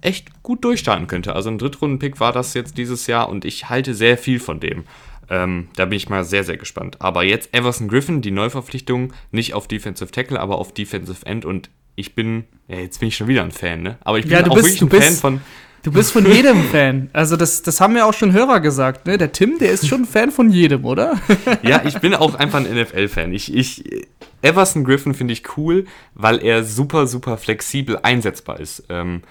echt gut durchstarten könnte. Also ein Drittrunden-Pick war das jetzt dieses Jahr und ich halte sehr viel von dem. Ähm, da bin ich mal sehr, sehr gespannt. Aber jetzt Everson Griffin, die Neuverpflichtung, nicht auf Defensive Tackle, aber auf Defensive End und ich bin, ja, jetzt bin ich schon wieder ein Fan, ne? Aber ich bin Ja, auch bist- wirklich ein Fan bist- von, Du bist von jedem Fan. Also, das, das haben ja auch schon Hörer gesagt, ne? Der Tim, der ist schon Fan von jedem, oder? ja, ich bin auch einfach ein NFL-Fan. Ich, ich, Everson Griffin finde ich cool, weil er super, super flexibel einsetzbar ist. Ähm,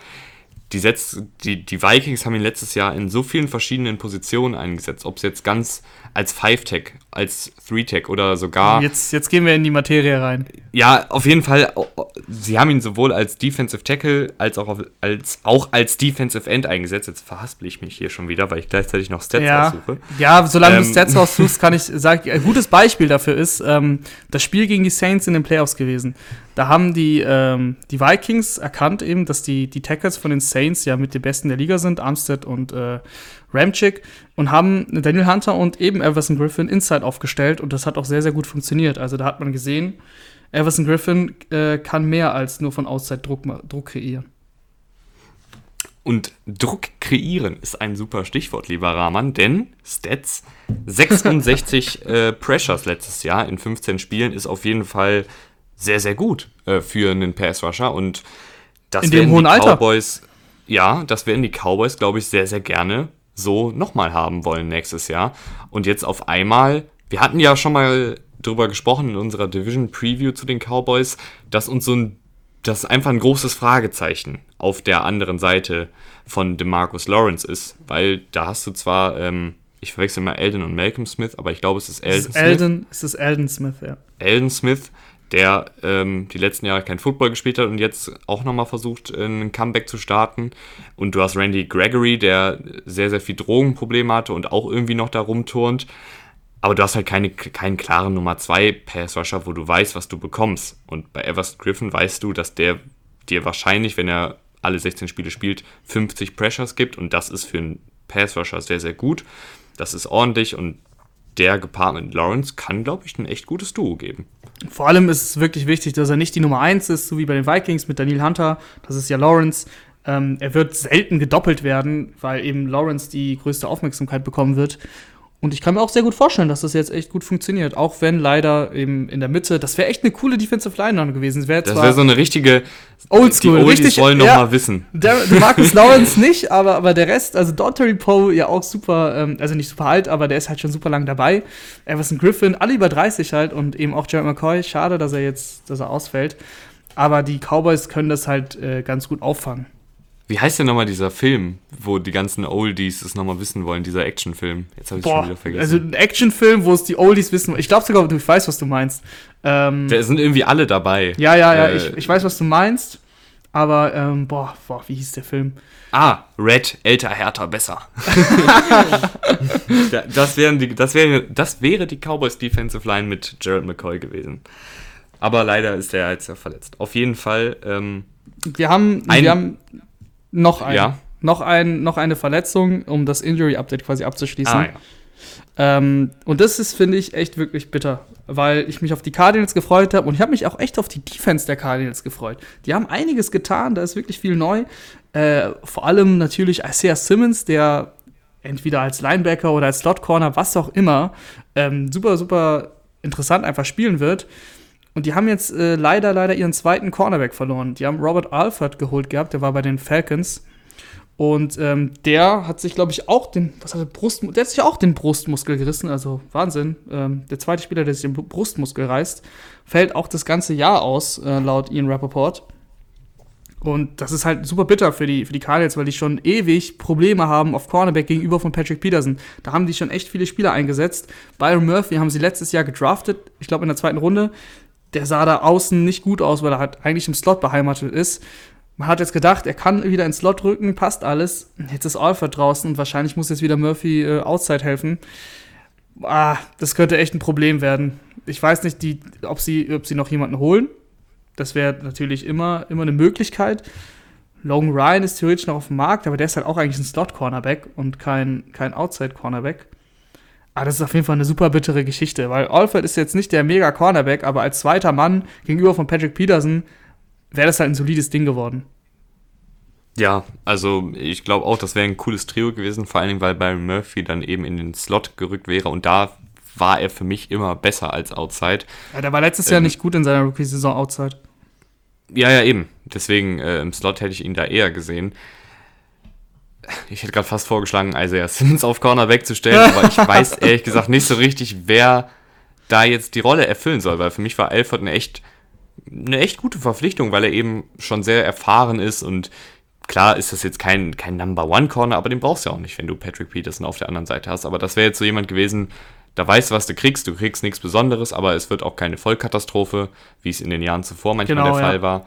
die, setzt, die, die Vikings haben ihn letztes Jahr in so vielen verschiedenen Positionen eingesetzt, ob es jetzt ganz als Five-Tech, als Three-Tech oder sogar. Jetzt, jetzt gehen wir in die Materie rein. Ja, auf jeden Fall. o- o- Sie haben ihn sowohl als Defensive Tackle als auch, als, auch als Defensive End eingesetzt. Jetzt verhaspel ich mich hier schon wieder, weil ich gleichzeitig noch Stats Ja, aussuche. ja, solange du Ähm. Stats raussuchst, kann ich sagen, ein gutes Beispiel dafür ist ähm, das Spiel gegen die Saints in den Playoffs gewesen. Da haben die, ähm, die Vikings erkannt eben, dass die, die Tackles von den Saints ja mit den Besten der Liga sind, Armstead und äh, Ramchick, und haben Daniel Hunter und eben Everson Griffin Inside aufgestellt und das hat auch sehr, sehr gut funktioniert. Also da hat man gesehen, Everson Griffin äh, kann mehr als nur von Outside Druck, Druck kreieren. Und Druck kreieren ist ein super Stichwort, lieber Rahman, denn Stats 66 äh, Pressures letztes Jahr in 15 Spielen ist auf jeden Fall sehr, sehr gut äh, für einen Pass-Rusher und das In dem werden hohen die Alter. Cowboys, ja, das werden die Cowboys, glaube ich, sehr, sehr gerne so nochmal haben wollen nächstes Jahr. Und jetzt auf einmal, wir hatten ja schon mal drüber gesprochen in unserer Division Preview zu den Cowboys, dass uns so ein, das einfach ein großes Fragezeichen auf der anderen Seite von DeMarcus Lawrence ist, weil da hast du zwar, ähm, ich verwechsel mal Eldon und Malcolm Smith, aber ich glaube, es ist Eldon ist Smith. Eldon, es ist Eldon Smith, ja. Eldon Smith, der ähm, die letzten Jahre kein Football gespielt hat und jetzt auch nochmal versucht, ein Comeback zu starten. Und du hast Randy Gregory, der sehr, sehr viel Drogenprobleme hatte und auch irgendwie noch da rumturnt. Aber du hast halt keine, keinen klaren Nummer 2 Pass Rusher, wo du weißt, was du bekommst. Und bei Everest Griffin weißt du, dass der dir wahrscheinlich, wenn er alle 16 Spiele spielt, 50 Pressures gibt. Und das ist für einen Pass Rusher sehr, sehr gut. Das ist ordentlich und der gepaart mit Lawrence kann, glaube ich, ein echt gutes Duo geben. Vor allem ist es wirklich wichtig, dass er nicht die Nummer 1 ist, so wie bei den Vikings mit Daniel Hunter. Das ist ja Lawrence. Ähm, er wird selten gedoppelt werden, weil eben Lawrence die größte Aufmerksamkeit bekommen wird. Und ich kann mir auch sehr gut vorstellen, dass das jetzt echt gut funktioniert. Auch wenn leider eben in der Mitte, das wäre echt eine coole Defensive Line dann gewesen. Wär Das wäre so eine richtige. Oldschool, Die Oldies richtig, wollen noch ja. mal wissen. der, der Marcus Lawrence nicht, aber, aber der Rest, also Dontary Poe ja auch super, ähm, also nicht super alt, aber der ist halt schon super lang dabei. Everson Griffin, alle über 30 halt und eben auch Jared McCoy. Schade, dass er jetzt, dass er ausfällt. Aber die Cowboys können das halt äh, ganz gut auffangen. Wie heißt denn nochmal dieser Film, wo die ganzen Oldies es nochmal wissen wollen, dieser Actionfilm? Jetzt habe ich schon wieder vergessen. also ein Actionfilm, wo es die Oldies wissen. Ich glaube sogar, du ich weiß, was du meinst. Ähm, da sind irgendwie alle dabei. ja, ja, ja, Äh, ich, ich weiß, was du meinst. Aber, ähm, boah, boah, wie hieß der Film? Ah, Red, älter, härter, besser. Da- das, wären die, das, wäre, das wäre die Cowboys Defensive Line mit Jared McCoy gewesen. Aber leider ist er jetzt ja verletzt. Auf jeden Fall, ähm, Wir haben, Ein- wir haben noch, ein, Ja. noch, ein, noch eine Verletzung, um das Injury-Update quasi abzuschließen. ah, ja. Ähm, und das ist, finde ich, echt wirklich bitter, weil ich mich auf die Cardinals gefreut habe und ich habe mich auch echt auf die Defense der Cardinals gefreut. Die haben einiges getan, da ist wirklich viel neu. Äh, vor allem natürlich Isaiah Simmons, der entweder als Linebacker oder als Slot Corner, was auch immer, ähm, super, super interessant einfach spielen wird. Und die haben jetzt äh, leider, leider ihren zweiten Cornerback verloren. Die haben Robert Alford geholt gehabt, der war bei den Falcons. Und ähm, der hat sich, glaube ich, auch den, was hat er, Brust, der hat sich auch den Brustmuskel gerissen, also Wahnsinn. Ähm, der zweite Spieler, der sich den Brustmuskel reißt, fällt auch das ganze Jahr aus, äh, laut Ian Rappaport. Und das ist halt super bitter für die, für die Cardinals, weil die schon ewig Probleme haben auf Cornerback gegenüber von Patrick Peterson. Da haben die schon echt viele Spieler eingesetzt. Byron Murphy haben sie letztes Jahr gedraftet, ich glaube in der zweiten Runde. Der sah da außen nicht gut aus, weil er halt eigentlich im Slot beheimatet ist. Man hat jetzt gedacht, er kann wieder ins Slot rücken, passt alles. Jetzt ist Alfred draußen und wahrscheinlich muss jetzt wieder Murphy äh, Outside helfen. Ah, das könnte echt ein Problem werden. Ich weiß nicht, die, ob, sie, ob sie noch jemanden holen. Das wäre natürlich immer, immer eine Möglichkeit. Logan Ryan ist theoretisch noch auf dem Markt, aber der ist halt auch eigentlich ein Slot-Cornerback und kein, kein Outside-Cornerback. Aber das ist auf jeden Fall eine super bittere Geschichte, weil Alfred ist jetzt nicht der Mega-Cornerback, aber als zweiter Mann gegenüber von Patrick Peterson wäre das halt ein solides Ding geworden. Ja, also ich glaube auch, das wäre ein cooles Trio gewesen, vor allen Dingen, weil Byron Murphy dann eben in den Slot gerückt wäre und da war er für mich immer besser als Outside. Ja, der war letztes Jahr Ähm, nicht gut in seiner Rookie-Saison Outside. Ja, ja, eben. Deswegen äh, im Slot hätte ich ihn da eher gesehen. Ich hätte gerade fast vorgeschlagen, Isaiah Simmons auf Corner wegzustellen, aber ich weiß ehrlich gesagt nicht so richtig, wer da jetzt die Rolle erfüllen soll, weil für mich war Alford eine echt, eine echt gute Verpflichtung, weil er eben schon sehr erfahren ist und klar ist das jetzt kein, kein Number One Corner, aber den brauchst du ja auch nicht, wenn du Patrick Peterson auf der anderen Seite hast. Aber das wäre jetzt so jemand gewesen, da weißt du, was du kriegst. Du kriegst nichts Besonderes, aber es wird auch keine Vollkatastrophe, wie es in den Jahren zuvor manchmal Genau, der ja. Fall war.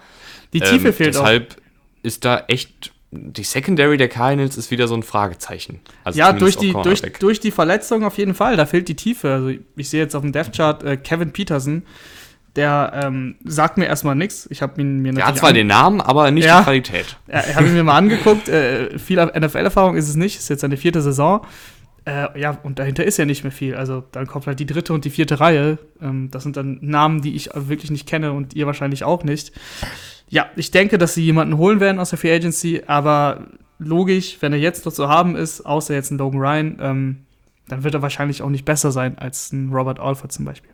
Die Tiefe Ähm, fehlt auch. deshalb ist da echt, die Secondary der Cardinals ist wieder so ein Fragezeichen. Also Ja, durch die, durch, durch die Verletzung auf jeden Fall. Da fehlt die Tiefe. Also ich sehe jetzt auf dem Death Chart äh, Kevin Peterson. Der ähm, sagt mir erstmal nichts. Ich habe ihn mir Er hat natürlich zwar den Namen, aber nicht Ja. die Qualität. Ja, ich habe ihn mir mal angeguckt. Äh, viel NFL-Erfahrung ist es nicht. Ist jetzt seine vierte Saison. Äh, ja, und dahinter ist ja nicht mehr viel. Also dann kommt halt die dritte und die vierte Reihe. Ähm, das sind dann Namen, die ich wirklich nicht kenne und ihr wahrscheinlich auch nicht. Ja, ich denke, dass sie jemanden holen werden aus der Free Agency, aber logisch, wenn er jetzt noch zu haben ist, außer jetzt ein Logan Ryan, ähm, dann wird er wahrscheinlich auch nicht besser sein als ein Robert Alford zum Beispiel.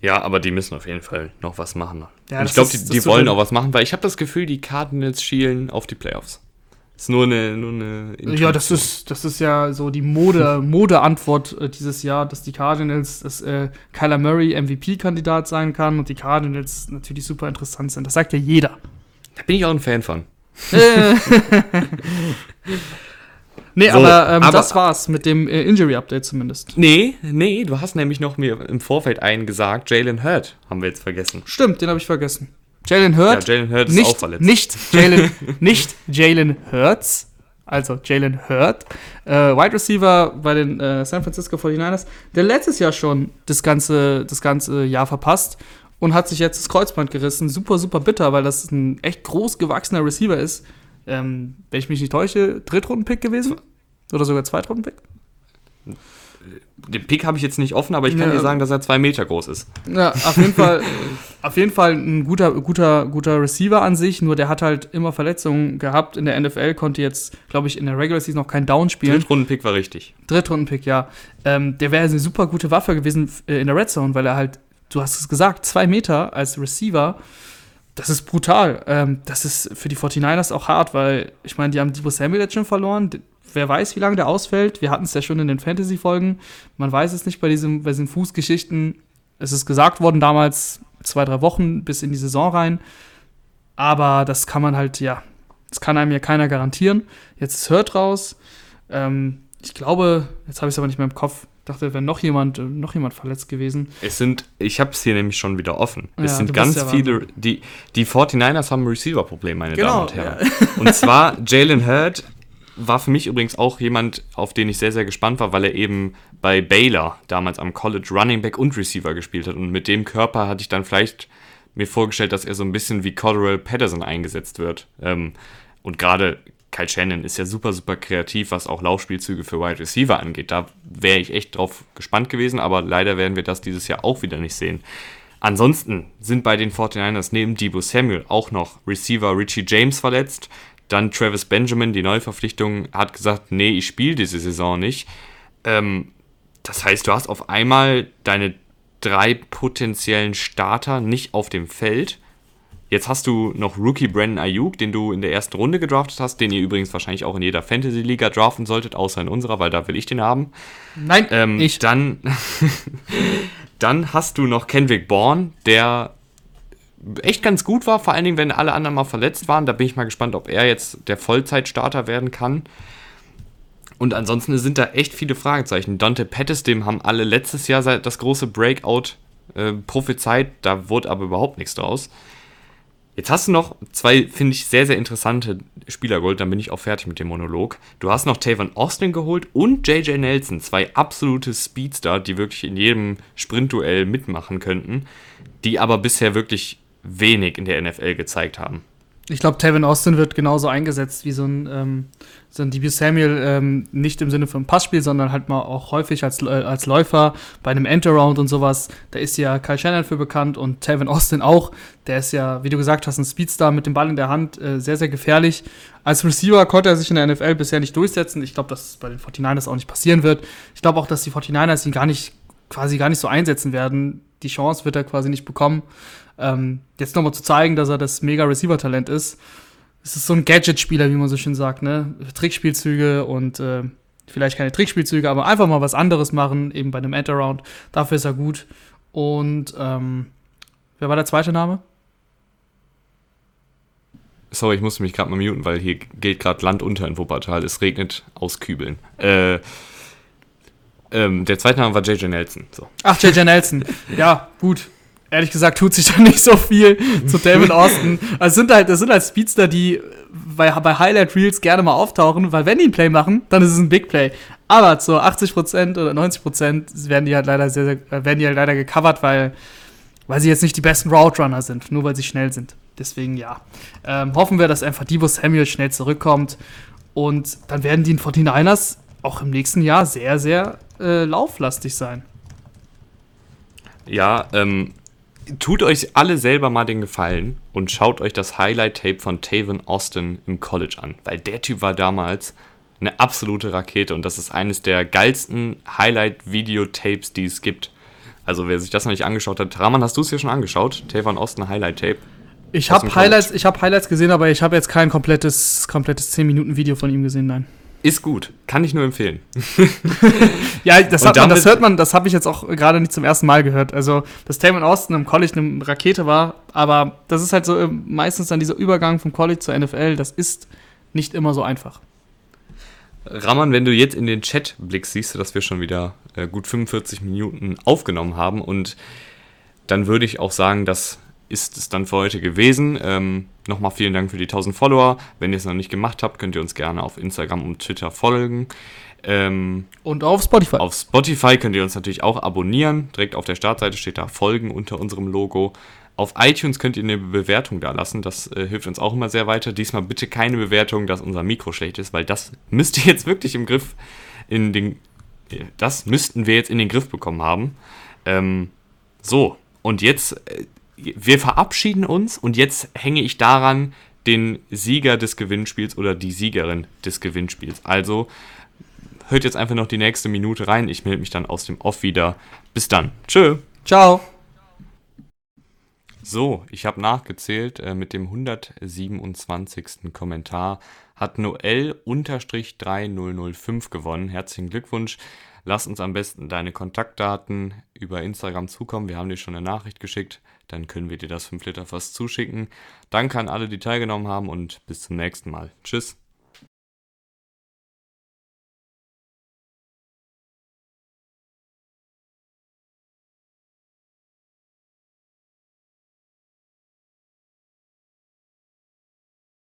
Ja, aber die müssen auf jeden Fall noch was machen. Ja, ich glaube, die, die wollen auch was machen, weil ich habe das Gefühl, die Cardinals schielen auf die Playoffs. Ist nur eine, nur eine Ja, das ist, das ist ja so die Mode, Mode-Antwort äh, dieses Jahr, dass die Cardinals, dass äh, Kyler Murray MVP-Kandidat sein kann und die Cardinals natürlich super interessant sind. Das sagt ja jeder. Da bin ich auch ein Fan von. Nee, So, aber, ähm, aber- das war's mit dem äh, Injury-Update zumindest. Nee, nee, du hast nämlich noch mir im Vorfeld einen gesagt, Jalen Hurt haben wir jetzt vergessen. Stimmt, den habe ich vergessen. Jalen Hurt. Ja, Jalen Hurt ist nicht, auch verletzt. Nicht Jalen, nicht Jalen Hurts, also Jalen Hurt, äh, Wide Receiver bei den äh, San Francisco 49ers, der letztes Jahr schon das ganze, das ganze Jahr verpasst und hat sich jetzt das Kreuzband gerissen. Super, super bitter, weil das ein echt groß gewachsener Receiver ist. Ähm, wenn ich mich nicht täusche, Drittrunden-Pick gewesen? Oder sogar Zweitrunden-Pick? Den Pick habe ich jetzt nicht offen, aber ich kann Ja. dir sagen, dass er zwei Meter groß ist. Ja, auf jeden Fall Auf jeden Fall ein guter, guter, guter Receiver an sich, nur der hat halt immer Verletzungen gehabt. In der NFL konnte jetzt, glaube ich, in der Regular Season noch kein Down spielen. Drittrunden-Pick war richtig. Drittrunden-Pick, ja. Ähm, der wäre eine super gute Waffe gewesen äh, in der Red Zone, weil er halt, du hast es gesagt, zwei Meter als Receiver. Das ist brutal. Ähm, das ist für die 49ers auch hart, weil ich meine, die haben Debo Samuel jetzt schon verloren. Wer weiß, wie lange der ausfällt. Wir hatten es ja schon in den Fantasy-Folgen. Man weiß es nicht bei, diesem, bei diesen Fußgeschichten. Es ist gesagt worden damals, zwei, drei Wochen bis in die Saison rein. Aber das kann man halt, ja, das kann einem ja keiner garantieren. Jetzt ist Hurt raus. Ähm, ich glaube, jetzt habe ich es aber nicht mehr im Kopf. Ich dachte, wäre noch jemand, noch jemand verletzt gewesen. Es sind, ich habe es hier nämlich schon wieder offen. Ja, es sind ganz ja viele, die, die 49ers haben ein Receiver-Problem, meine genau, Damen und Herren. Ja. Und zwar Jalen Hurt war für mich übrigens auch jemand, auf den ich sehr, sehr gespannt war, weil er eben bei Baylor damals am College Running Back und Receiver gespielt hat. Und mit dem Körper hatte ich dann vielleicht mir vorgestellt, dass er so ein bisschen wie Cordell Patterson eingesetzt wird. Ähm, und gerade Kyle Shannon ist ja super, super kreativ, was auch Laufspielzüge für Wide Receiver angeht. Da wäre ich echt drauf gespannt gewesen, aber leider werden wir das dieses Jahr auch wieder nicht sehen. Ansonsten sind bei den 49ers neben Debo Samuel auch noch Receiver Richie James verletzt. Dann Travis Benjamin, die Neuverpflichtung, hat gesagt, nee, ich spiele diese Saison nicht. Ähm, das heißt, du hast auf einmal deine drei potenziellen Starter nicht auf dem Feld. Jetzt hast du noch Rookie Brandon Ayuk, den du in der ersten Runde gedraftet hast, den ihr übrigens wahrscheinlich auch in jeder Fantasy-Liga draften solltet, außer in unserer, weil da will ich den haben. Nein, ähm, nicht. Dann, dann hast du noch Kendrick Bourne, der echt ganz gut war, vor allen Dingen, wenn alle anderen mal verletzt waren. Da bin ich mal gespannt, ob er jetzt der Vollzeitstarter werden kann. Und ansonsten sind da echt viele Fragezeichen. Dante Pettis, dem haben alle letztes Jahr das große Breakout äh, prophezeit, da wurde aber überhaupt nichts draus. Jetzt hast du noch zwei, finde ich, sehr, sehr interessante Spieler geholt, dann bin ich auch fertig mit dem Monolog. Du hast noch Tavon Austin geholt und JJ Nelson, zwei absolute Speedstar, die wirklich in jedem Sprintduell mitmachen könnten, die aber bisher wirklich wenig in der NFL gezeigt haben. Ich glaube, Tevin Austin wird genauso eingesetzt wie so ein, ähm, so ein DB Samuel, ähm, nicht im Sinne von Passspiel, sondern halt mal auch häufig als, äh, als Läufer bei einem Endaround und sowas. Da ist ja Kyle Shannon für bekannt und Tevin Austin auch. Der ist ja, wie du gesagt hast, ein Speedstar mit dem Ball in der Hand, äh, sehr, sehr gefährlich. Als Receiver konnte er sich in der NFL bisher nicht durchsetzen. Ich glaube, dass es bei den 49ers auch nicht passieren wird. Ich glaube auch, dass die 49ers ihn gar nicht, quasi gar nicht so einsetzen werden. Die Chance wird er quasi nicht bekommen. Ähm, jetzt nochmal zu zeigen, dass er das mega Receiver-Talent ist. Es ist so ein Gadget-Spieler, wie man so schön sagt, ne? Trickspielzüge und äh, vielleicht keine Trickspielzüge, aber einfach mal was anderes machen, eben bei einem End-Around. Dafür ist er gut. Und ähm, wer war der zweite Name? Sorry, ich musste mich gerade mal muten, weil hier geht gerade Land unter in Wuppertal. Es regnet aus Kübeln. Äh, ähm, der zweite Name war JJ Nelson. So. Ach, JJ Nelson. ja, gut ehrlich gesagt tut sich da nicht so viel zu David Austin. Also sind halt, das sind halt Speedster, die bei, bei Highlight Reels gerne mal auftauchen, weil wenn die ein Play machen, dann ist es ein Big Play. Aber zu 80% oder 90% werden die halt leider sehr, sehr, werden die halt leider gecovert, weil, weil sie jetzt nicht die besten Route Runner sind, nur weil sie schnell sind. Deswegen ja. Ähm, hoffen wir, dass einfach Debo Samuel schnell zurückkommt. Und dann werden die 49ers auch im nächsten Jahr sehr, sehr äh, lauflastig sein. Ja, ähm, tut euch alle selber mal den Gefallen und schaut euch das Highlight-Tape von Taven Austin im College an, weil der Typ war damals eine absolute Rakete und das ist eines der geilsten Highlight-Videotapes, die es gibt. Also wer sich das noch nicht angeschaut hat, Raman, hast du es hier schon angeschaut? Taven Austin Highlight-Tape? Ich habe Highlights, hab Highlights gesehen, aber ich habe jetzt kein komplettes, komplettes 10-Minuten-Video von ihm gesehen, nein. Ist gut, kann ich nur empfehlen. ja, das, hat man, das hört man, das habe ich jetzt auch gerade nicht zum ersten Mal gehört. Also, dass Taman Austin im College eine Rakete war, aber das ist halt so ähm, meistens dann dieser Übergang vom College zur NFL, das ist nicht immer so einfach. Raman, wenn du jetzt in den Chat blickst, siehst du, dass wir schon wieder äh, gut 45 Minuten aufgenommen haben und dann würde ich auch sagen, dass ist es dann für heute gewesen. Ähm, Nochmal vielen Dank für die 1000 Follower. Wenn ihr es noch nicht gemacht habt, könnt ihr uns gerne auf Instagram und Twitter folgen. Ähm, und auf Spotify. Auf Spotify könnt ihr uns natürlich auch abonnieren. Direkt auf der Startseite steht da Folgen unter unserem Logo. Auf iTunes könnt ihr eine Bewertung da lassen. Das äh, hilft uns auch immer sehr weiter. Diesmal bitte keine Bewertung, dass unser Mikro schlecht ist, weil das müsst ihr jetzt wirklich im Griff in den. Das müssten wir jetzt in den Griff bekommen haben. Ähm, so, und jetzt äh, wir verabschieden uns und jetzt hänge ich daran den Sieger des Gewinnspiels oder die Siegerin des Gewinnspiels. Also hört jetzt einfach noch die nächste Minute rein. Ich melde mich dann aus dem Off wieder. Bis dann. Tschö. Ciao. So, ich habe nachgezählt. Äh, mit dem 127. Kommentar hat Noel-3005 gewonnen. Herzlichen Glückwunsch. Lass uns am besten deine Kontaktdaten über Instagram zukommen. Wir haben dir schon eine Nachricht geschickt. Dann können wir dir das 5 Liter Fass zuschicken. Danke an alle, die teilgenommen haben und bis zum nächsten Mal. Tschüss.